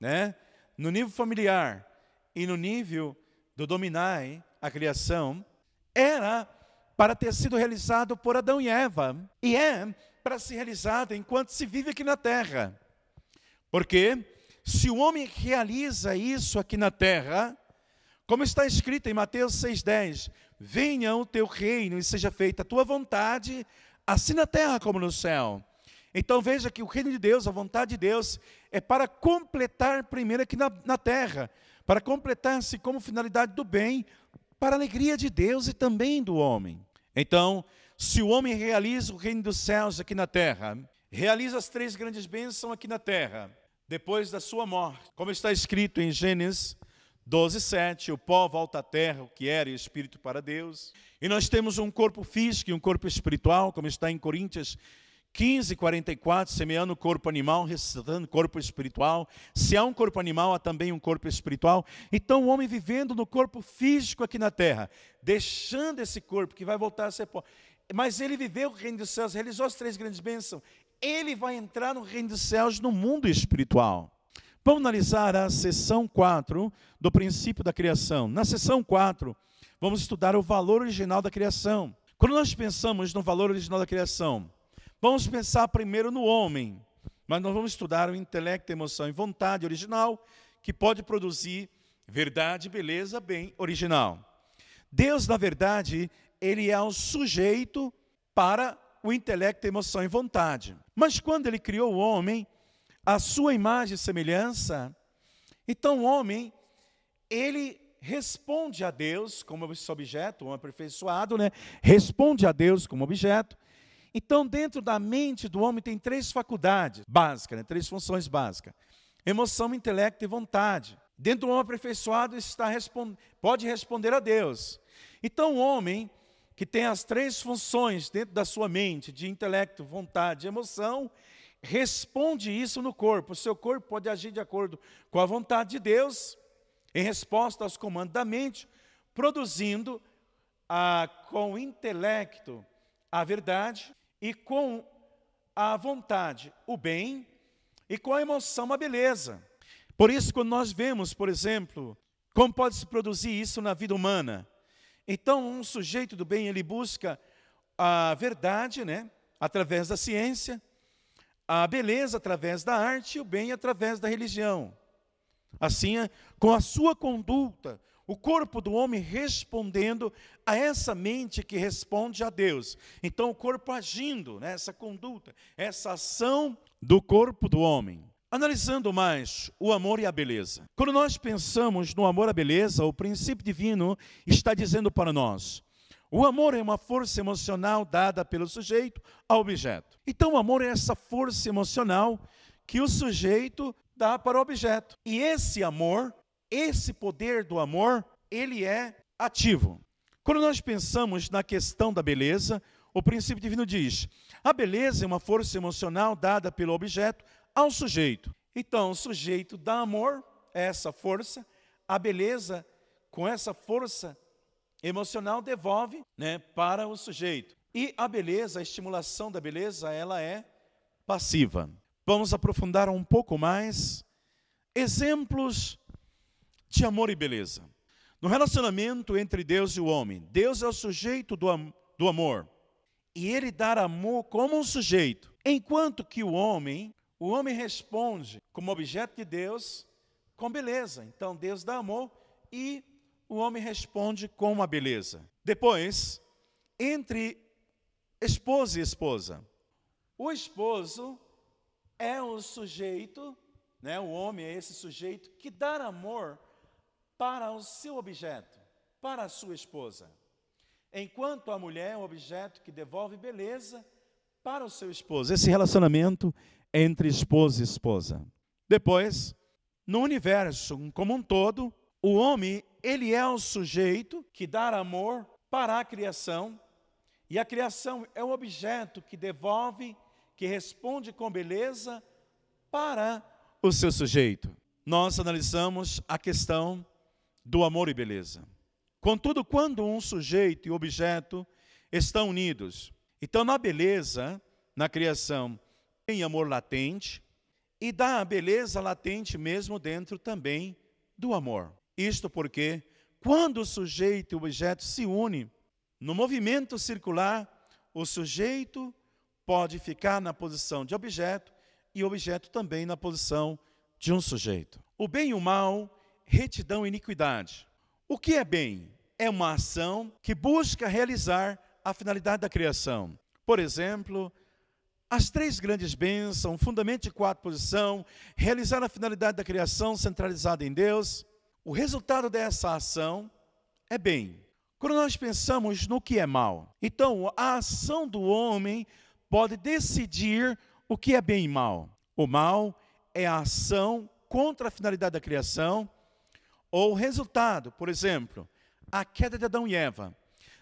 né, no nível familiar e no nível do dominar a criação, era para ter sido realizado por Adão e Eva, e é para ser realizado enquanto se vive aqui na terra. Porque se o homem realiza isso aqui na terra, como está escrito em Mateus 6,10: Venha o teu reino e seja feita a tua vontade, assim na terra como no céu. Então veja que o reino de Deus, a vontade de Deus, é para completar primeiro aqui na, na terra, para completar-se como finalidade do bem, para a alegria de Deus e também do homem. Então, se o homem realiza o reino dos céus aqui na terra, realiza as três grandes bênçãos aqui na terra, depois da sua morte, como está escrito em Gênesis 12, 7, o pó volta à terra, o que era e espírito para Deus. E nós temos um corpo físico e um corpo espiritual, como está em Coríntios 15, 44, semeando o corpo animal, ressuscitando o corpo espiritual. Se há um corpo animal, há também um corpo espiritual. Então, o homem vivendo no corpo físico aqui na terra, deixando esse corpo que vai voltar a ser pó, mas ele viveu o reino dos céus, realizou as três grandes bênçãos. Ele vai entrar no reino dos céus no mundo espiritual. Vamos analisar a sessão 4 do princípio da criação. Na sessão 4, vamos estudar o valor original da criação. Quando nós pensamos no valor original da criação, vamos pensar primeiro no homem, mas nós vamos estudar o intelecto, emoção e vontade original, que pode produzir verdade, beleza, bem original. Deus, na verdade, ele é o sujeito para o intelecto, emoção e vontade. Mas quando ele criou o homem, a sua imagem e semelhança, então o homem, ele responde a Deus como esse objeto, um aperfeiçoado, né? Responde a Deus como objeto. Então, dentro da mente do homem tem três faculdades básicas, né? três funções básicas: emoção, intelecto e vontade. Dentro do homem aperfeiçoado está respond... pode responder a Deus. Então, o homem que tem as três funções dentro da sua mente, de intelecto, vontade e emoção, responde isso no corpo. O seu corpo pode agir de acordo com a vontade de Deus, em resposta aos comandos da mente, produzindo a, com o intelecto a verdade e com a vontade o bem e com a emoção a beleza. Por isso, quando nós vemos, por exemplo, como pode se produzir isso na vida humana, então, um sujeito do bem, ele busca a verdade, né, através da ciência, a beleza através da arte e o bem através da religião. Assim, com a sua conduta, o corpo do homem respondendo a essa mente que responde a Deus. Então, o corpo agindo nessa né, conduta, essa ação do corpo do homem. Analisando mais o amor e a beleza. Quando nós pensamos no amor à beleza, o princípio divino está dizendo para nós: o amor é uma força emocional dada pelo sujeito ao objeto. Então, o amor é essa força emocional que o sujeito dá para o objeto. E esse amor, esse poder do amor, ele é ativo. Quando nós pensamos na questão da beleza, o princípio divino diz: a beleza é uma força emocional dada pelo objeto ao sujeito. Então, o sujeito dá amor a essa força, a beleza, com essa força emocional, devolve né, para o sujeito. E a beleza, a estimulação da beleza, ela é passiva. Vamos aprofundar um pouco mais exemplos de amor e beleza. No relacionamento entre Deus e o homem, Deus é o sujeito do, am do amor. E ele dá amor como um sujeito, enquanto que o homem, o homem responde como objeto de Deus com beleza. Então Deus dá amor e o homem responde com uma beleza. Depois, entre esposo e esposa. O esposo é o sujeito, né, o homem é esse sujeito que dá amor para o seu objeto, para a sua esposa. Enquanto a mulher é um objeto que devolve beleza para o seu esposo. Esse relacionamento é entre esposo e esposa. Depois, no universo como um todo, o homem, ele é o sujeito que dá amor para a criação, e a criação é o objeto que devolve, que responde com beleza para o seu sujeito. Nós analisamos a questão do amor e beleza. Contudo, quando um sujeito e objeto estão unidos, então na beleza, na criação, tem amor latente e dá a beleza latente mesmo dentro também do amor. Isto porque quando o sujeito e o objeto se unem, no movimento circular, o sujeito pode ficar na posição de objeto e o objeto também na posição de um sujeito. O bem e o mal, retidão e iniquidade. O que é bem? É uma ação que busca realizar a finalidade da criação. Por exemplo, as três grandes bênçãos, fundamento de quatro posição, realizar a finalidade da criação centralizada em Deus. O resultado dessa ação é bem. Quando nós pensamos no que é mal, então a ação do homem pode decidir o que é bem e mal. O mal é a ação contra a finalidade da criação ou o resultado, por exemplo, a queda de Adão e Eva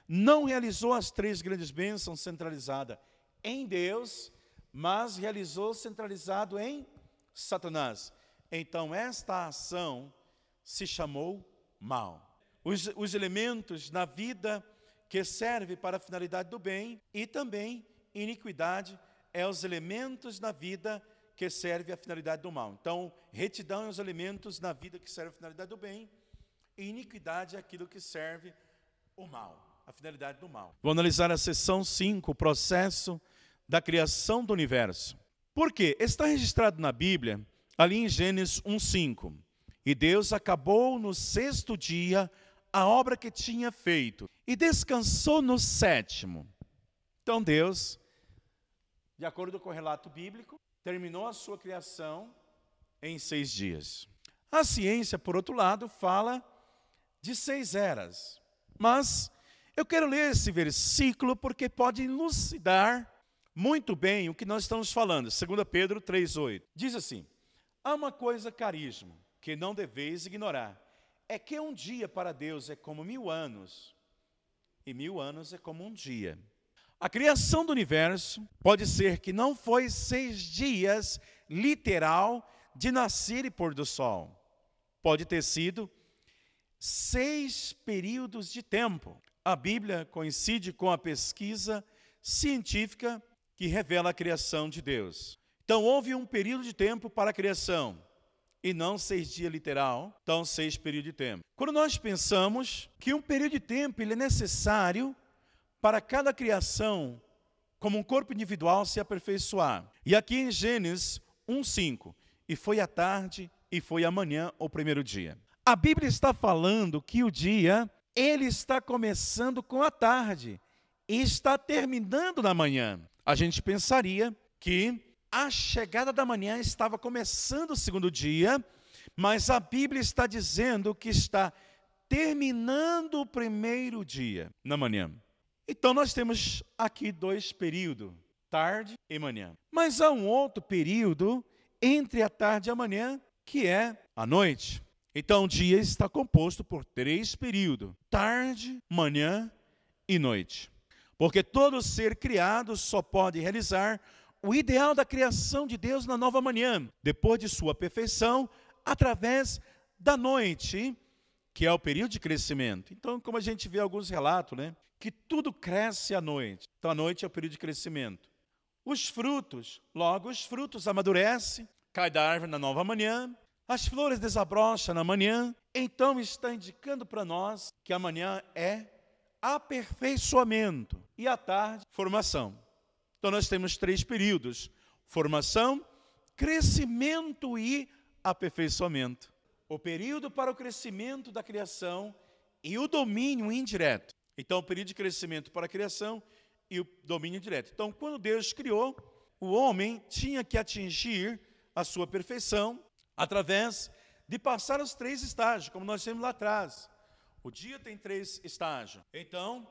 não realizou as três grandes bênçãos centralizadas em Deus, mas realizou centralizado em Satanás. Então, esta ação se chamou mal os, os elementos na vida que serve para a finalidade do bem e também iniquidade é os elementos na vida que serve à finalidade do mal. Então, retidão é os elementos na vida que serve à finalidade do bem e iniquidade é aquilo que serve o mal, a finalidade do mal. Vou analisar a seção 5, o processo da criação do universo. Por quê? Está registrado na Bíblia, ali em Gênesis 1:5. E Deus acabou no sexto dia a obra que tinha feito e descansou no sétimo. Então Deus, de acordo com o relato bíblico, terminou a sua criação em seis dias. A ciência, por outro lado, fala de seis eras. Mas eu quero ler esse versículo porque pode elucidar muito bem o que nós estamos falando. 2 Pedro 3,8. Diz assim: Há uma coisa carisma que não deveis ignorar é que um dia para Deus é como mil anos, e mil anos é como um dia. A criação do universo pode ser que não foi seis dias literal de nascer e pôr do sol. Pode ter sido seis períodos de tempo. A Bíblia coincide com a pesquisa científica que revela a criação de Deus. Então, houve um período de tempo para a criação e não seis dias literal, então seis períodos de tempo. Quando nós pensamos que um período de tempo ele é necessário para cada criação, como um corpo individual se aperfeiçoar. E aqui em Gênesis 1:5, e foi a tarde e foi amanhã o primeiro dia. A Bíblia está falando que o dia ele está começando com a tarde e está terminando na manhã. A gente pensaria que a chegada da manhã estava começando o segundo dia, mas a Bíblia está dizendo que está terminando o primeiro dia na manhã. Então nós temos aqui dois períodos, tarde e manhã. Mas há um outro período entre a tarde e a manhã, que é a noite. Então o dia está composto por três períodos: tarde, manhã e noite. Porque todo ser criado só pode realizar o ideal da criação de Deus na nova manhã, depois de sua perfeição, através da noite, que é o período de crescimento. Então, como a gente vê alguns relatos, né, que tudo cresce à noite. Então, a noite é o período de crescimento. os frutos. Logo, os frutos amadurecem, cai da árvore na nova manhã, as flores desabrocham na manhã. Então, está indicando para nós que amanhã é aperfeiçoamento e à tarde, formação. Então, nós temos três períodos: formação, crescimento e aperfeiçoamento. O período para o crescimento da criação e o domínio indireto. Então, o período de crescimento para a criação e o domínio direto. Então, quando Deus criou, o homem tinha que atingir a sua perfeição através de passar os três estágios, como nós temos lá atrás. O dia tem três estágios. Então,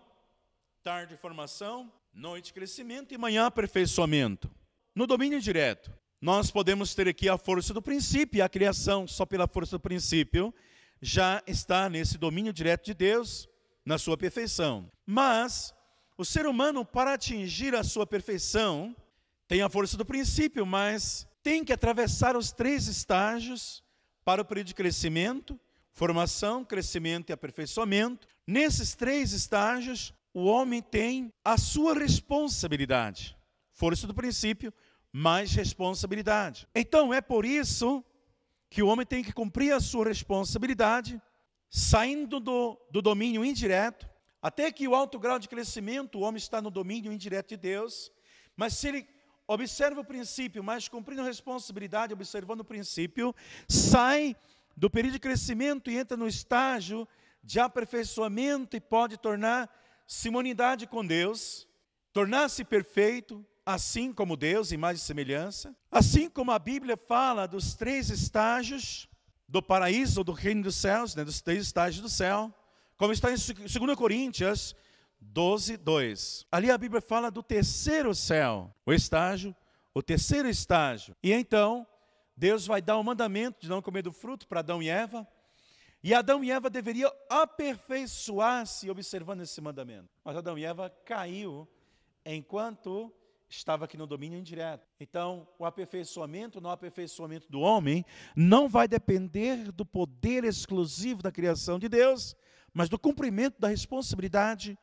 tarde formação, noite crescimento e manhã aperfeiçoamento. No domínio direto, nós podemos ter aqui a força do princípio a criação, só pela força do princípio, já está nesse domínio direto de Deus, na sua perfeição. Mas o ser humano, para atingir a sua perfeição, tem a força do princípio, mas tem que atravessar os três estágios para o período de crescimento, formação, crescimento e aperfeiçoamento. Nesses três estágios, o homem tem a sua responsabilidade. Força do princípio, mais responsabilidade. Então, é por isso que o homem tem que cumprir a sua responsabilidade, saindo do, do domínio indireto até que o alto grau de crescimento, o homem está no domínio indireto de Deus, mas se ele observa o princípio, mas cumprindo a responsabilidade, observando o princípio, sai do período de crescimento e entra no estágio de aperfeiçoamento e pode tornar-se uma unidade com Deus, tornar-se perfeito, assim como Deus, em mais semelhança. Assim como a Bíblia fala dos três estágios do paraíso do reino dos céus, né, dos três estágios do céu, como está em 2 Coríntios 12, 2. Ali a Bíblia fala do terceiro céu, o estágio, o terceiro estágio. E então, Deus vai dar o mandamento de não comer do fruto para Adão e Eva. E Adão e Eva deveriam aperfeiçoar-se observando esse mandamento. Mas Adão e Eva caiu enquanto estava aqui no domínio indireto. Então, o aperfeiçoamento, não aperfeiçoamento do homem, não vai depender do poder exclusivo da criação de Deus, mas do cumprimento da responsabilidade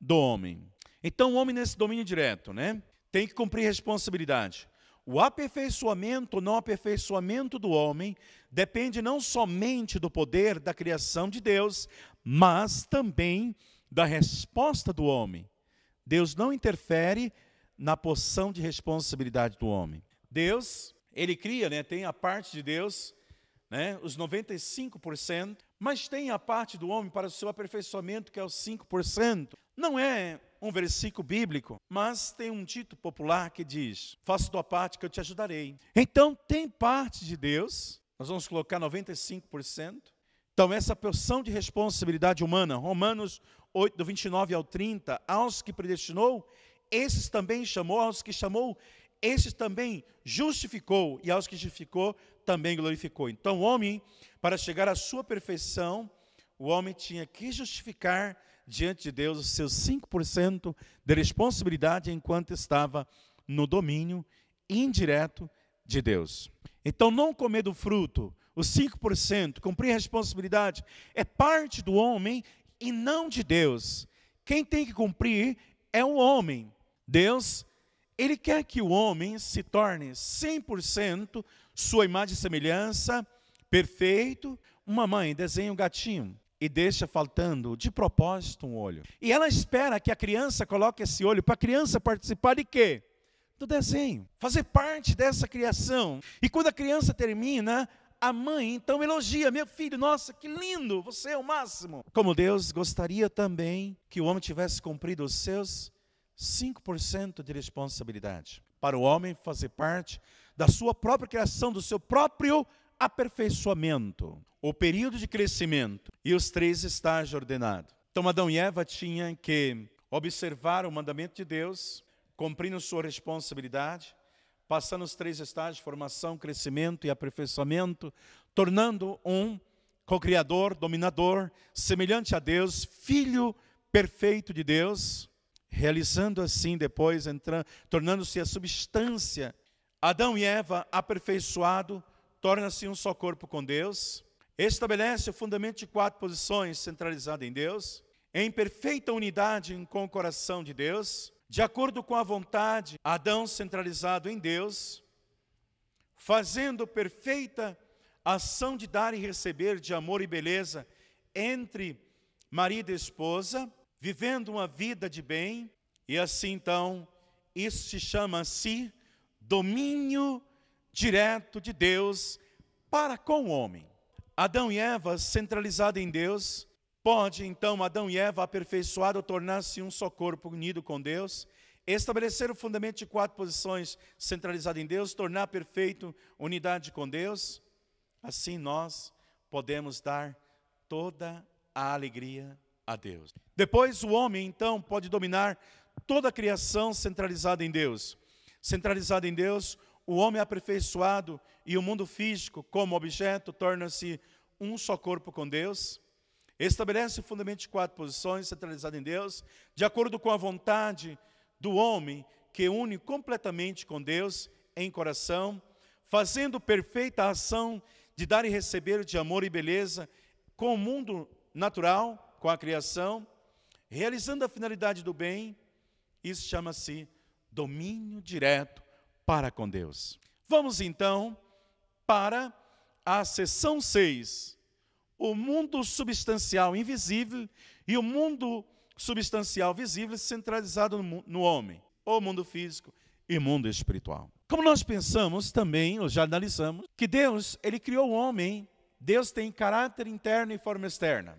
do homem. Então, o homem nesse domínio direto, né, tem que cumprir responsabilidade. O aperfeiçoamento não aperfeiçoamento do homem depende não somente do poder da criação de Deus, mas também da resposta do homem. Deus não interfere na porção de responsabilidade do homem. Deus, ele cria, né, tem a parte de Deus, né, os 95%, mas tem a parte do homem para o seu aperfeiçoamento, que é os 5%. Não é um versículo bíblico, mas tem um dito popular que diz: Faça tua parte que eu te ajudarei. Então, tem parte de Deus, nós vamos colocar 95%. Então, essa porção de responsabilidade humana, Romanos 8, do 29 ao 30, aos que predestinou, esses também chamou, aos que chamou, esses também justificou, e aos que justificou, também glorificou. Então, o homem, para chegar à sua perfeição, o homem tinha que justificar diante de Deus os seus 5% de responsabilidade enquanto estava no domínio indireto de Deus. Então, não comer do fruto, os 5%, cumprir a responsabilidade, é parte do homem e não de Deus. Quem tem que cumprir é o homem. Deus, ele quer que o homem se torne 100% sua imagem e semelhança, perfeito. Uma mãe desenha um gatinho e deixa faltando de propósito um olho. E ela espera que a criança coloque esse olho para a criança participar de quê? Do desenho, fazer parte dessa criação. E quando a criança termina, a mãe então elogia: meu filho, nossa, que lindo, você é o máximo. Como Deus gostaria também que o homem tivesse cumprido os seus 5% de responsabilidade. Para o homem fazer parte da sua própria criação, do seu próprio aperfeiçoamento, o período de crescimento e os três estágios ordenados. Então Adão e Eva tinham que observar o mandamento de Deus, cumprindo sua responsabilidade, passando os três estágios, formação, crescimento e aperfeiçoamento, tornando um co-criador, dominador, semelhante a Deus, filho perfeito de Deus, realizando assim depois, tornando-se a substância Adão e Eva, aperfeiçoado, torna-se um só corpo com Deus, estabelece o fundamento de quatro posições centralizado em Deus, em perfeita unidade com o coração de Deus, De acordo com a vontade, Adão centralizado em Deus, fazendo perfeita ação de dar e receber de amor e beleza entre marido e esposa, vivendo uma vida de bem, e assim então, isso se chama-se domínio direto de Deus para com o homem. Adão e Eva, centralizado em Deus, pode então Adão e Eva, aperfeiçoado, tornar-se um só corpo unido com Deus, estabelecer o fundamento de quatro posições centralizado em Deus, tornar perfeito unidade com Deus, Assim nós podemos dar toda a alegria a Deus. Depois o homem então pode dominar toda a criação centralizada em Deus. Centralizado em Deus, o homem aperfeiçoado e o mundo físico, como objeto, torna-se um só corpo com Deus. Estabelece o fundamento de quatro posições centralizado em Deus, de acordo com a vontade do homem, que une completamente com Deus em coração, fazendo perfeita ação de dar e receber de amor e beleza com o mundo natural, com a criação, realizando a finalidade do bem, isso chama-se domínio direto para com Deus. Vamos então para a seção 6, o mundo substancial invisível e o mundo substancial visível centralizado no, no homem, o mundo físico e mundo espiritual. Como nós pensamos também, ou já analisamos, que Deus, ele criou o homem, Deus tem caráter interno e forma externa.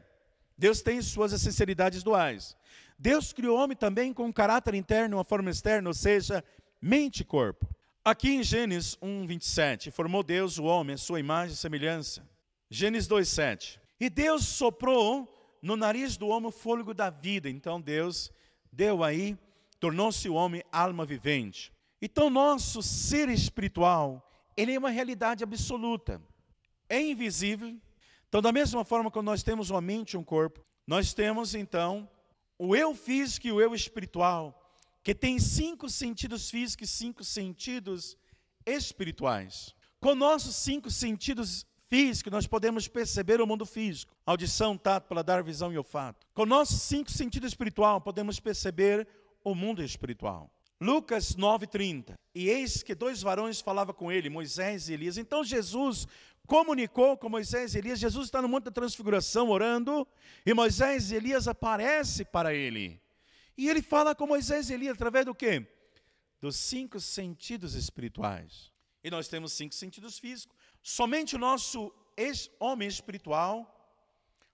Deus tem suas essencialidades duais. Deus criou o homem também com caráter interno e uma forma externa, ou seja, mente e corpo. Aqui em Gênesis 1, 27, formou Deus o homem, sua imagem e semelhança. Gênesis 2, 7. E Deus soprou no nariz do homem o fôlego da vida. Então Deus deu aí, tornou-se o homem alma vivente. Então, nosso ser espiritual, ele é uma realidade absoluta. É invisível. Então, da mesma forma que nós temos uma mente e um corpo, nós temos então o eu físico e o eu espiritual, que tem cinco sentidos físicos e cinco sentidos espirituais. Com nossos cinco sentidos físicos, nós podemos perceber o mundo físico: audição, tato, paladar, visão e olfato. Com nossos cinco sentidos espiritual, podemos perceber o mundo espiritual. Lucas 9:30. E eis que dois varões falavam com ele, Moisés e Elias. Então Jesus comunicou com Moisés e Elias. Jesus está no monte da transfiguração orando, e Moisés e Elias aparecem para ele. E ele fala com Moisés e Elias através do quê? Dos cinco sentidos espirituais. E nós temos cinco sentidos físicos. Somente o nosso homem espiritual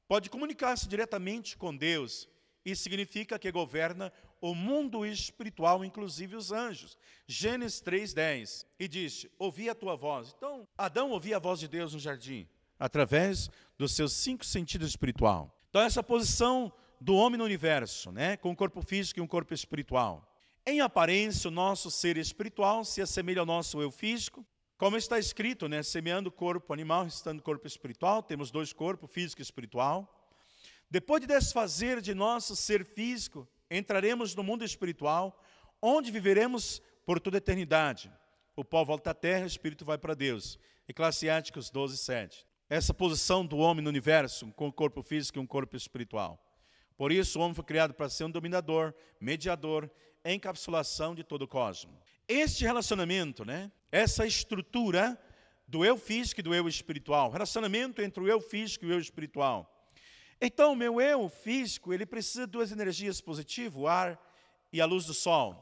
pode comunicar-se diretamente com Deus. Isso significa que governa o mundo espiritual, inclusive os anjos. Gênesis 3:10. E disse: "Ouvi a tua voz". Então, Adão ouvia a voz de Deus no jardim através dos seus cinco sentidos espiritual. Então, essa posição do homem no universo, né, com um corpo físico e um corpo espiritual. Em aparência, o nosso ser espiritual se assemelha ao nosso eu físico, como está escrito, né, semeando corpo animal, restando corpo espiritual, temos dois corpos, físico e espiritual. Depois de desfazer de nosso ser físico, entraremos no mundo espiritual, onde viveremos por toda a eternidade. O pó volta à terra, o espírito vai para Deus. Eclesiásticos 12, 7. Essa posição do homem no universo, com um corpo físico e um corpo espiritual. Por isso, o homem foi criado para ser um dominador, mediador, encapsulação de todo o cosmos. Este relacionamento, né, essa estrutura do eu físico e do eu espiritual, relacionamento entre o eu físico e o eu espiritual, então, o meu eu físico, ele precisa de duas energias positivas, o ar e a luz do sol,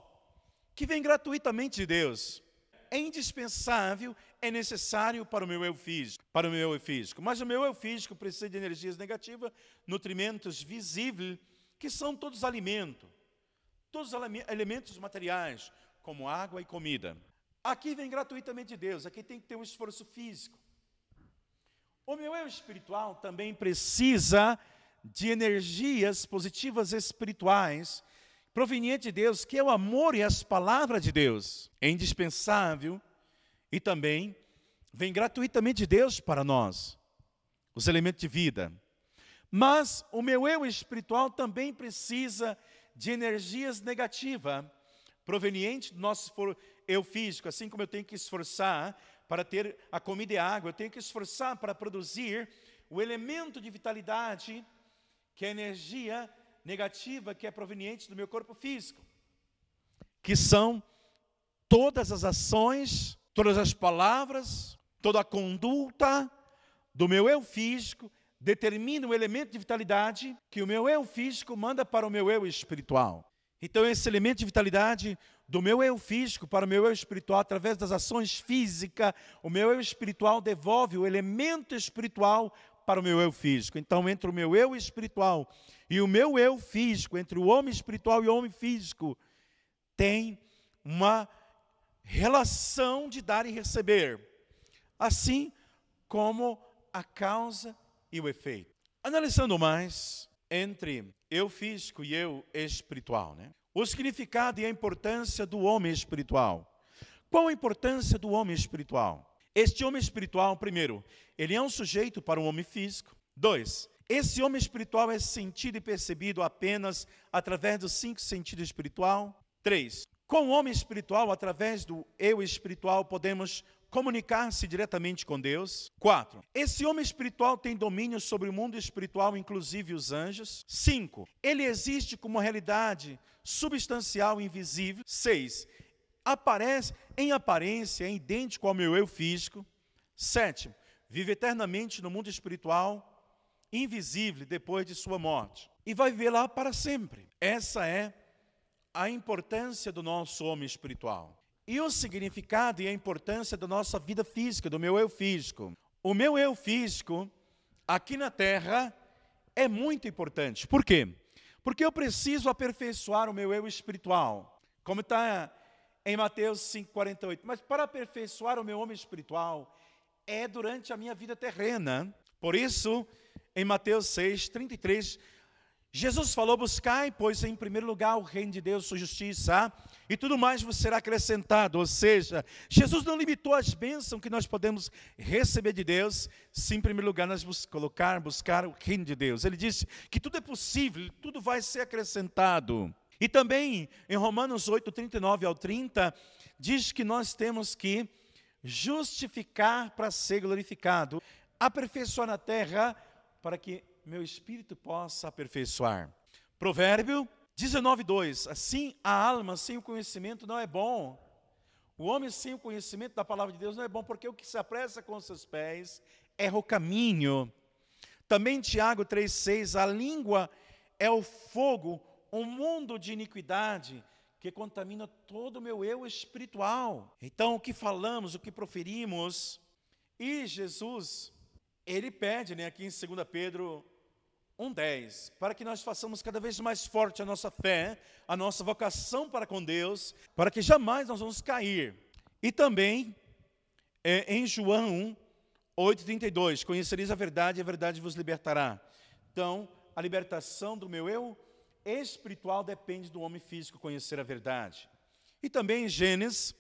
que vem gratuitamente de Deus. É indispensável, é necessário para o meu eu físico, para o meu eu físico. Mas o meu eu físico precisa de energias negativas, nutrimentos visíveis, que são todos alimentos, todos os elementos materiais, como água e comida. Aqui vem gratuitamente de Deus, aqui tem que ter um esforço físico. O meu eu espiritual também precisa de energias positivas espirituais provenientes de Deus, que é o amor e as palavras de Deus. É indispensável e também vem gratuitamente de Deus para nós, os elementos de vida. Mas o meu eu espiritual também precisa de energias negativas provenientes do nosso eu físico, assim como eu tenho que esforçar para ter a comida e a água, eu tenho que esforçar para produzir o elemento de vitalidade, que é a energia negativa que é proveniente do meu corpo físico. que são todas as ações, todas as palavras, toda a conduta do meu eu físico determina o elemento de vitalidade que o meu eu físico manda para o meu eu espiritual. Então, esse elemento de vitalidade do meu eu físico para o meu eu espiritual, através das ações físicas, o meu eu espiritual devolve o elemento espiritual para o meu eu físico. Então, entre o meu eu espiritual e o meu eu físico, entre o homem espiritual e o homem físico, tem uma relação de dar e receber, assim como a causa e o efeito. Analisando mais entre eu físico e eu espiritual, né? O significado e a importância do homem espiritual. Qual a importância do homem espiritual? Este homem espiritual, primeiro, ele é um sujeito para um homem físico. Dois, esse homem espiritual é sentido e percebido apenas através dos cinco sentidos espiritual. Três, com o homem espiritual, através do eu espiritual, podemos comunicar-se diretamente com Deus. Quatro, esse homem espiritual tem domínio sobre o mundo espiritual, inclusive os anjos. Cinco, ele existe como realidade substancial invisível. Seis, aparece em aparência, é idêntico ao meu eu físico. Sete, vive eternamente no mundo espiritual, invisível depois de sua morte. E vai viver lá para sempre. Essa é a importância do nosso homem espiritual. E o significado e a importância da nossa vida física, do meu eu físico. O meu eu físico, aqui na terra, é muito importante. Por quê? Porque eu preciso aperfeiçoar o meu eu espiritual. Como está em Mateus 5,48. Mas para aperfeiçoar o meu homem espiritual, é durante a minha vida terrena. Por isso, em Mateus 6, 33, Jesus falou: Buscai, pois, em primeiro lugar o reino de Deus, sua justiça, e tudo mais vos será acrescentado. Ou seja, Jesus não limitou as bênçãos que nós podemos receber de Deus, se em primeiro lugar nós bus colocar, buscar o reino de Deus. Ele disse que tudo é possível, tudo vai ser acrescentado. E também em Romanos 8, 39 ao 30, diz que nós temos que justificar para ser glorificado, aperfeiçoar na terra para que meu espírito possa aperfeiçoar. Provérbio 19:2 Assim a alma sem o conhecimento não é bom. O homem sem o conhecimento da palavra de Deus não é bom, porque o que se apressa com os seus pés erra o caminho. Também Tiago 3,6: A língua é o fogo, um mundo de iniquidade que contamina todo o meu eu espiritual. Então, o que falamos, o que proferimos, e Jesus, ele pede, né, aqui em 2 Pedro 1,10, para que nós façamos cada vez mais forte a nossa fé, a nossa vocação para com Deus, para que jamais nós vamos cair. E também é, em João 8,32, conhecereis a verdade e a verdade vos libertará. Então, a libertação do meu eu espiritual depende do homem físico conhecer a verdade. E também em Gênesis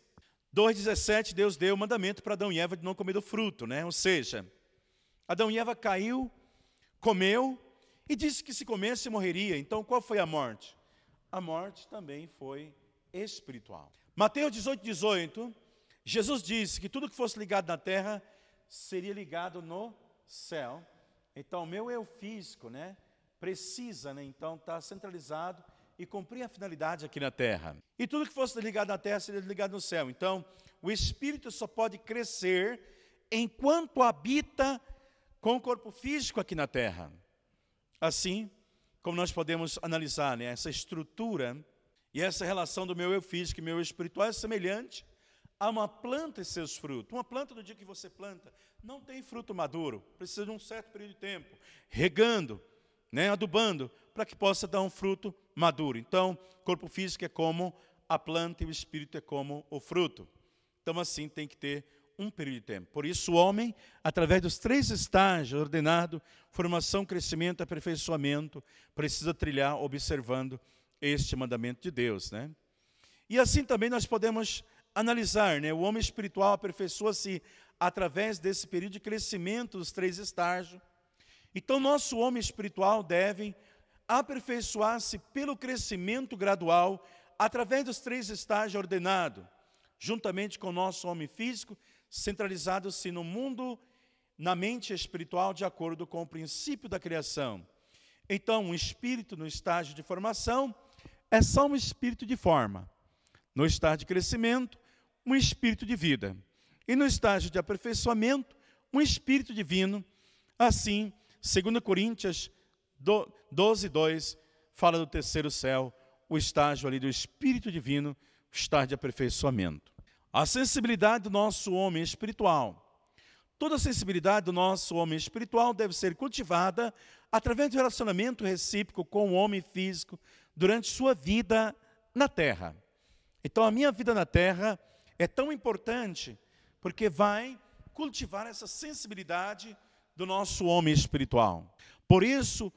2,17, Deus deu o mandamento para Adão e Eva de não comer do fruto, né? Ou seja, Adão e Eva caiu, comeu, e disse que se comesse morreria. Então qual foi a morte? A morte também foi espiritual. Mateus 18, 18, Jesus disse que tudo que fosse ligado na terra seria ligado no céu. Então, o meu eu físico, né, precisa, né, então, estar tá centralizado e cumprir a finalidade aqui na terra. E tudo que fosse ligado na terra seria ligado no céu. Então, o espírito só pode crescer enquanto habita com o corpo físico aqui na terra. Assim como nós podemos analisar né, essa estrutura e essa relação do meu eu físico e meu eu espiritual é semelhante a uma planta e seus frutos. Uma planta, no dia que você planta, não tem fruto maduro, precisa de um certo período de tempo, regando, né, adubando, para que possa dar um fruto maduro. Então, o corpo físico é como a planta e o espírito é como o fruto. Então, assim, tem que ter um período de tempo. Por isso, o homem, através dos três estágios ordenado, formação, crescimento, aperfeiçoamento, precisa trilhar observando este mandamento de Deus, né? E assim também nós podemos analisar, né? O homem espiritual aperfeiçoa-se através desse período de crescimento dos três estágios. Então, nosso homem espiritual deve aperfeiçoar-se pelo crescimento gradual através dos três estágios ordenados, juntamente com o nosso homem físico, centralizado-se no mundo, na mente espiritual, de acordo com o princípio da criação. Então, um espírito no estágio de formação é só um espírito de forma. No estágio de crescimento, um espírito de vida. E no estágio de aperfeiçoamento, um espírito divino. Assim, 2 Coríntios 12, 2 fala do terceiro céu, o estágio ali do espírito divino, o estágio de aperfeiçoamento. A sensibilidade do nosso homem espiritual. Toda a sensibilidade do nosso homem espiritual deve ser cultivada através do relacionamento recíproco com o homem físico durante sua vida na terra. Então, a minha vida na terra é tão importante porque vai cultivar essa sensibilidade do nosso homem espiritual. Por isso,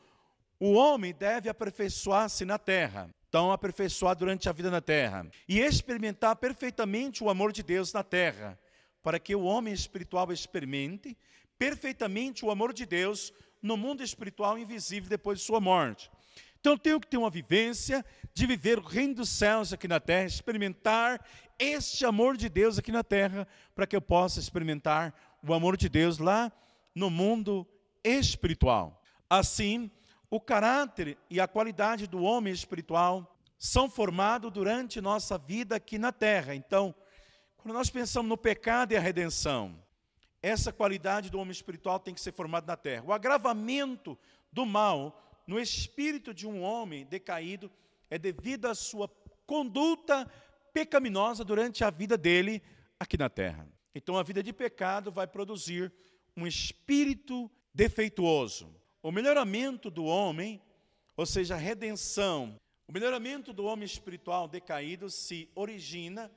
o homem deve aperfeiçoar-se na terra. Então, aperfeiçoar durante a vida na terra e experimentar perfeitamente o amor de Deus na terra, para que o homem espiritual experimente perfeitamente o amor de Deus no mundo espiritual invisível depois de sua morte. Então eu tenho que ter uma vivência de viver o reino dos céus aqui na terra, experimentar este amor de Deus aqui na terra, para que eu possa experimentar o amor de Deus lá no mundo espiritual. Assim, o caráter e a qualidade do homem espiritual são formados durante nossa vida aqui na terra. Então, quando nós pensamos no pecado e a redenção, essa qualidade do homem espiritual tem que ser formada na terra. O agravamento do mal no espírito de um homem decaído é devido à sua conduta pecaminosa durante a vida dele aqui na terra. Então a vida de pecado vai produzir um espírito defeituoso. O melhoramento do homem, ou seja, a redenção, o melhoramento do homem espiritual decaído se origina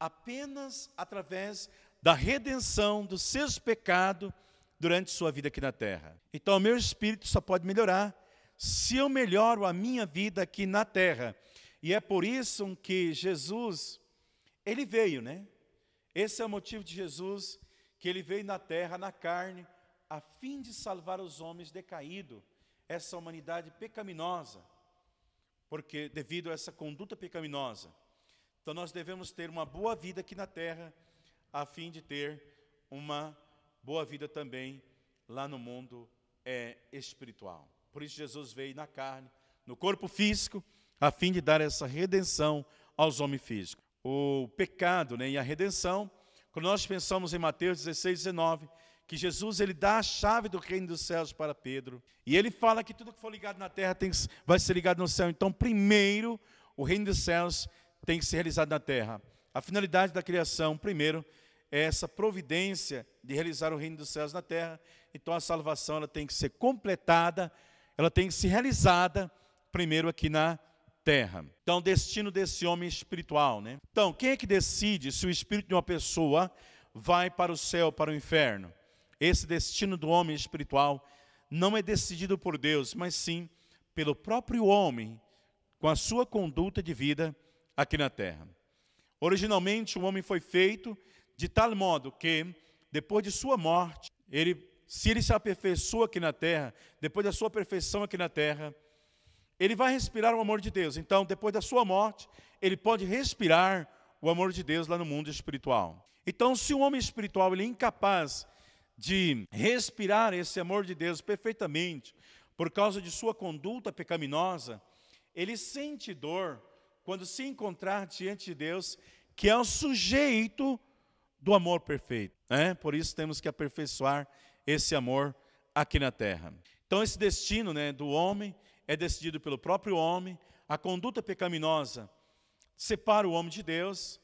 apenas através da redenção dos seus pecados durante sua vida aqui na terra. Então, o meu espírito só pode melhorar se eu melhoro a minha vida aqui na terra. E é por isso que Jesus, ele veio, né? Esse é o motivo de Jesus, que ele veio na terra, na carne, a fim de salvar os homens decaídos, essa humanidade pecaminosa, porque devido a essa conduta pecaminosa. Então nós devemos ter uma boa vida aqui na terra, a fim de ter uma boa vida também lá no mundo é, espiritual. Por isso Jesus veio na carne, no corpo físico, a fim de dar essa redenção aos homens físicos. O pecado né, e a redenção, quando nós pensamos em Mateus 16, 19, que Jesus ele dá a chave do reino dos céus para Pedro, e ele fala que tudo que for ligado na terra tem, vai ser ligado no céu. Então, primeiro, o reino dos céus tem que ser realizado na terra. A finalidade da criação, primeiro, é essa providência de realizar o reino dos céus na terra. Então, a salvação ela tem que ser completada ela tem que ser realizada primeiro aqui na terra. Então, destino desse homem espiritual, né? Então, quem é que decide se o espírito de uma pessoa vai para o céu, para o inferno? Esse destino do homem espiritual não é decidido por Deus, mas sim pelo próprio homem, com a sua conduta de vida aqui na terra. Originalmente, o homem foi feito de tal modo que, depois de sua morte, ele se ele se aperfeiçoa aqui na terra, depois da sua perfeição aqui na terra, ele vai respirar o amor de Deus. Então, depois da sua morte, ele pode respirar o amor de Deus lá no mundo espiritual. Então, se o homem espiritual ele é incapaz de respirar esse amor de Deus perfeitamente, por causa de sua conduta pecaminosa, ele sente dor quando se encontrar diante de Deus, que é o sujeito do amor perfeito. Né? Por isso temos que aperfeiçoar esse amor aqui na terra. Então, esse destino né, do homem é decidido pelo próprio homem, a conduta pecaminosa separa o homem de Deus,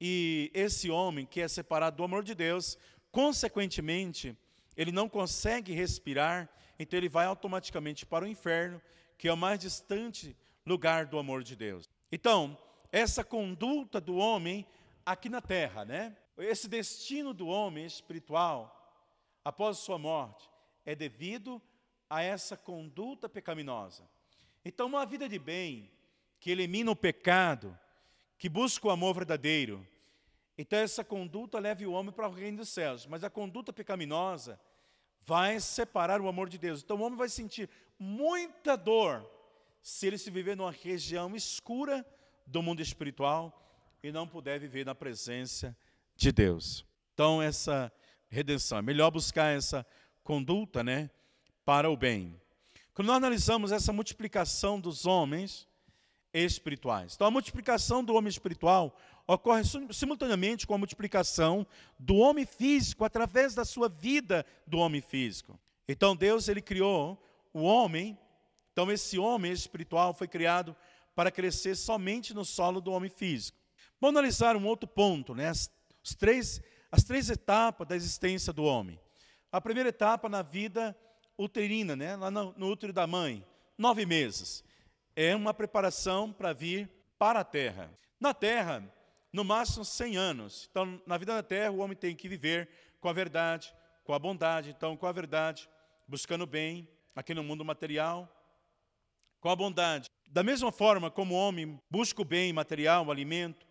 e esse homem que é separado do amor de Deus, consequentemente, ele não consegue respirar, então ele vai automaticamente para o inferno, que é o mais distante lugar do amor de Deus. Então, essa conduta do homem aqui na terra, né? Esse destino do homem espiritual, após sua morte é devido a essa conduta pecaminosa. Então, uma vida de bem, que elimina o pecado, que busca o amor verdadeiro, então essa conduta leva o homem para o reino dos céus. Mas a conduta pecaminosa vai separar o amor de Deus. Então o homem vai sentir muita dor se ele se viver numa região escura do mundo espiritual e não puder viver na presença de Deus. Então essa redenção. É melhor buscar essa conduta, né, para o bem. Quando nós analisamos essa multiplicação dos homens, espirituais. Então, a multiplicação do homem espiritual ocorre simultaneamente com a multiplicação do homem físico através da sua vida do homem físico. Então, Deus ele criou o homem. Então, esse homem espiritual foi criado para crescer somente no solo do homem físico. Vamos analisar um outro ponto, né? As, os três, as três etapas da existência do homem. A primeira etapa na vida uterina, né? lá no, no útero da mãe, nove meses. É uma preparação para vir para a terra. Na terra, no máximo 100 anos. Então, na vida da terra, o homem tem que viver com a verdade, com a bondade. Então, com a verdade, buscando o bem aqui no mundo material, com a bondade. Da mesma forma como o homem busca o bem material, o alimento,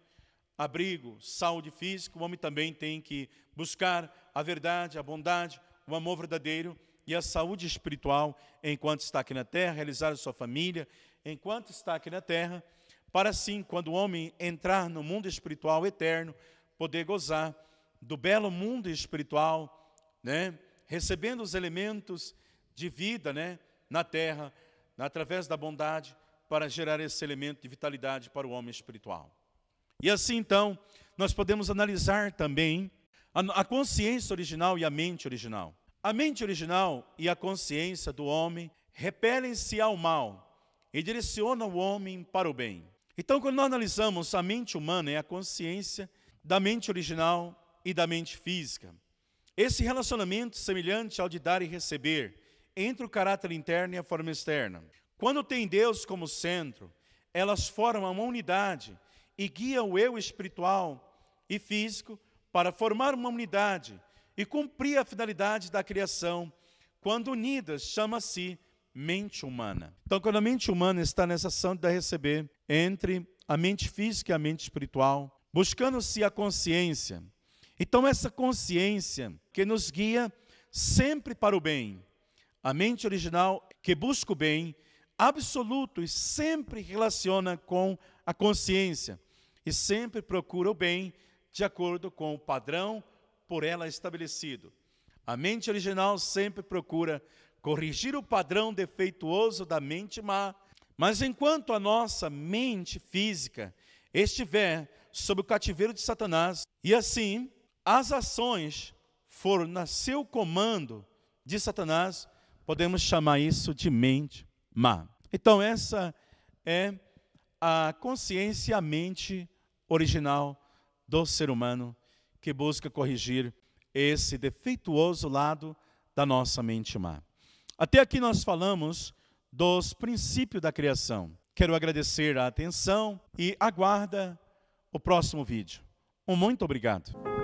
abrigo, saúde física, o homem também tem que buscar a verdade, a bondade, o amor verdadeiro e a saúde espiritual enquanto está aqui na terra, realizar a sua família enquanto está aqui na terra para assim, quando o homem entrar no mundo espiritual eterno, poder gozar do belo mundo espiritual, né? recebendo os elementos de vida né? na terra, através da bondade, para gerar esse elemento de vitalidade para o homem espiritual. E assim, então, nós podemos analisar também a, consciência original e a mente original. A mente original e a consciência do homem repelem-se ao mal e direcionam o homem para o bem. Então, quando nós analisamos a mente humana, é a consciência da mente original e da mente física. Esse relacionamento semelhante ao de dar e receber entre o caráter interno e a forma externa. Quando tem Deus como centro, elas formam uma unidade e guiam o eu espiritual e físico para formar uma unidade e cumprir a finalidade da criação. Quando unidas, chama-se mente humana. Então, quando a mente humana está nessa ação de receber entre a mente física e a mente espiritual, buscando-se a consciência. Então, essa consciência que nos guia sempre para o bem, a mente original que busca o bem, absoluto e sempre relaciona com a consciência e sempre procura o bem de acordo com o padrão por ela estabelecido. A mente original sempre procura corrigir o padrão defeituoso da mente má. Mas enquanto a nossa mente física estiver sob o cativeiro de Satanás, e assim as ações forem no seu comando de Satanás, podemos chamar isso de mente má. Então, essa é a consciência e a mente original do ser humano que busca corrigir esse defeituoso lado da nossa mente má. Até aqui nós falamos dos princípios da criação. Quero agradecer a atenção e aguarda o próximo vídeo. Um muito obrigado.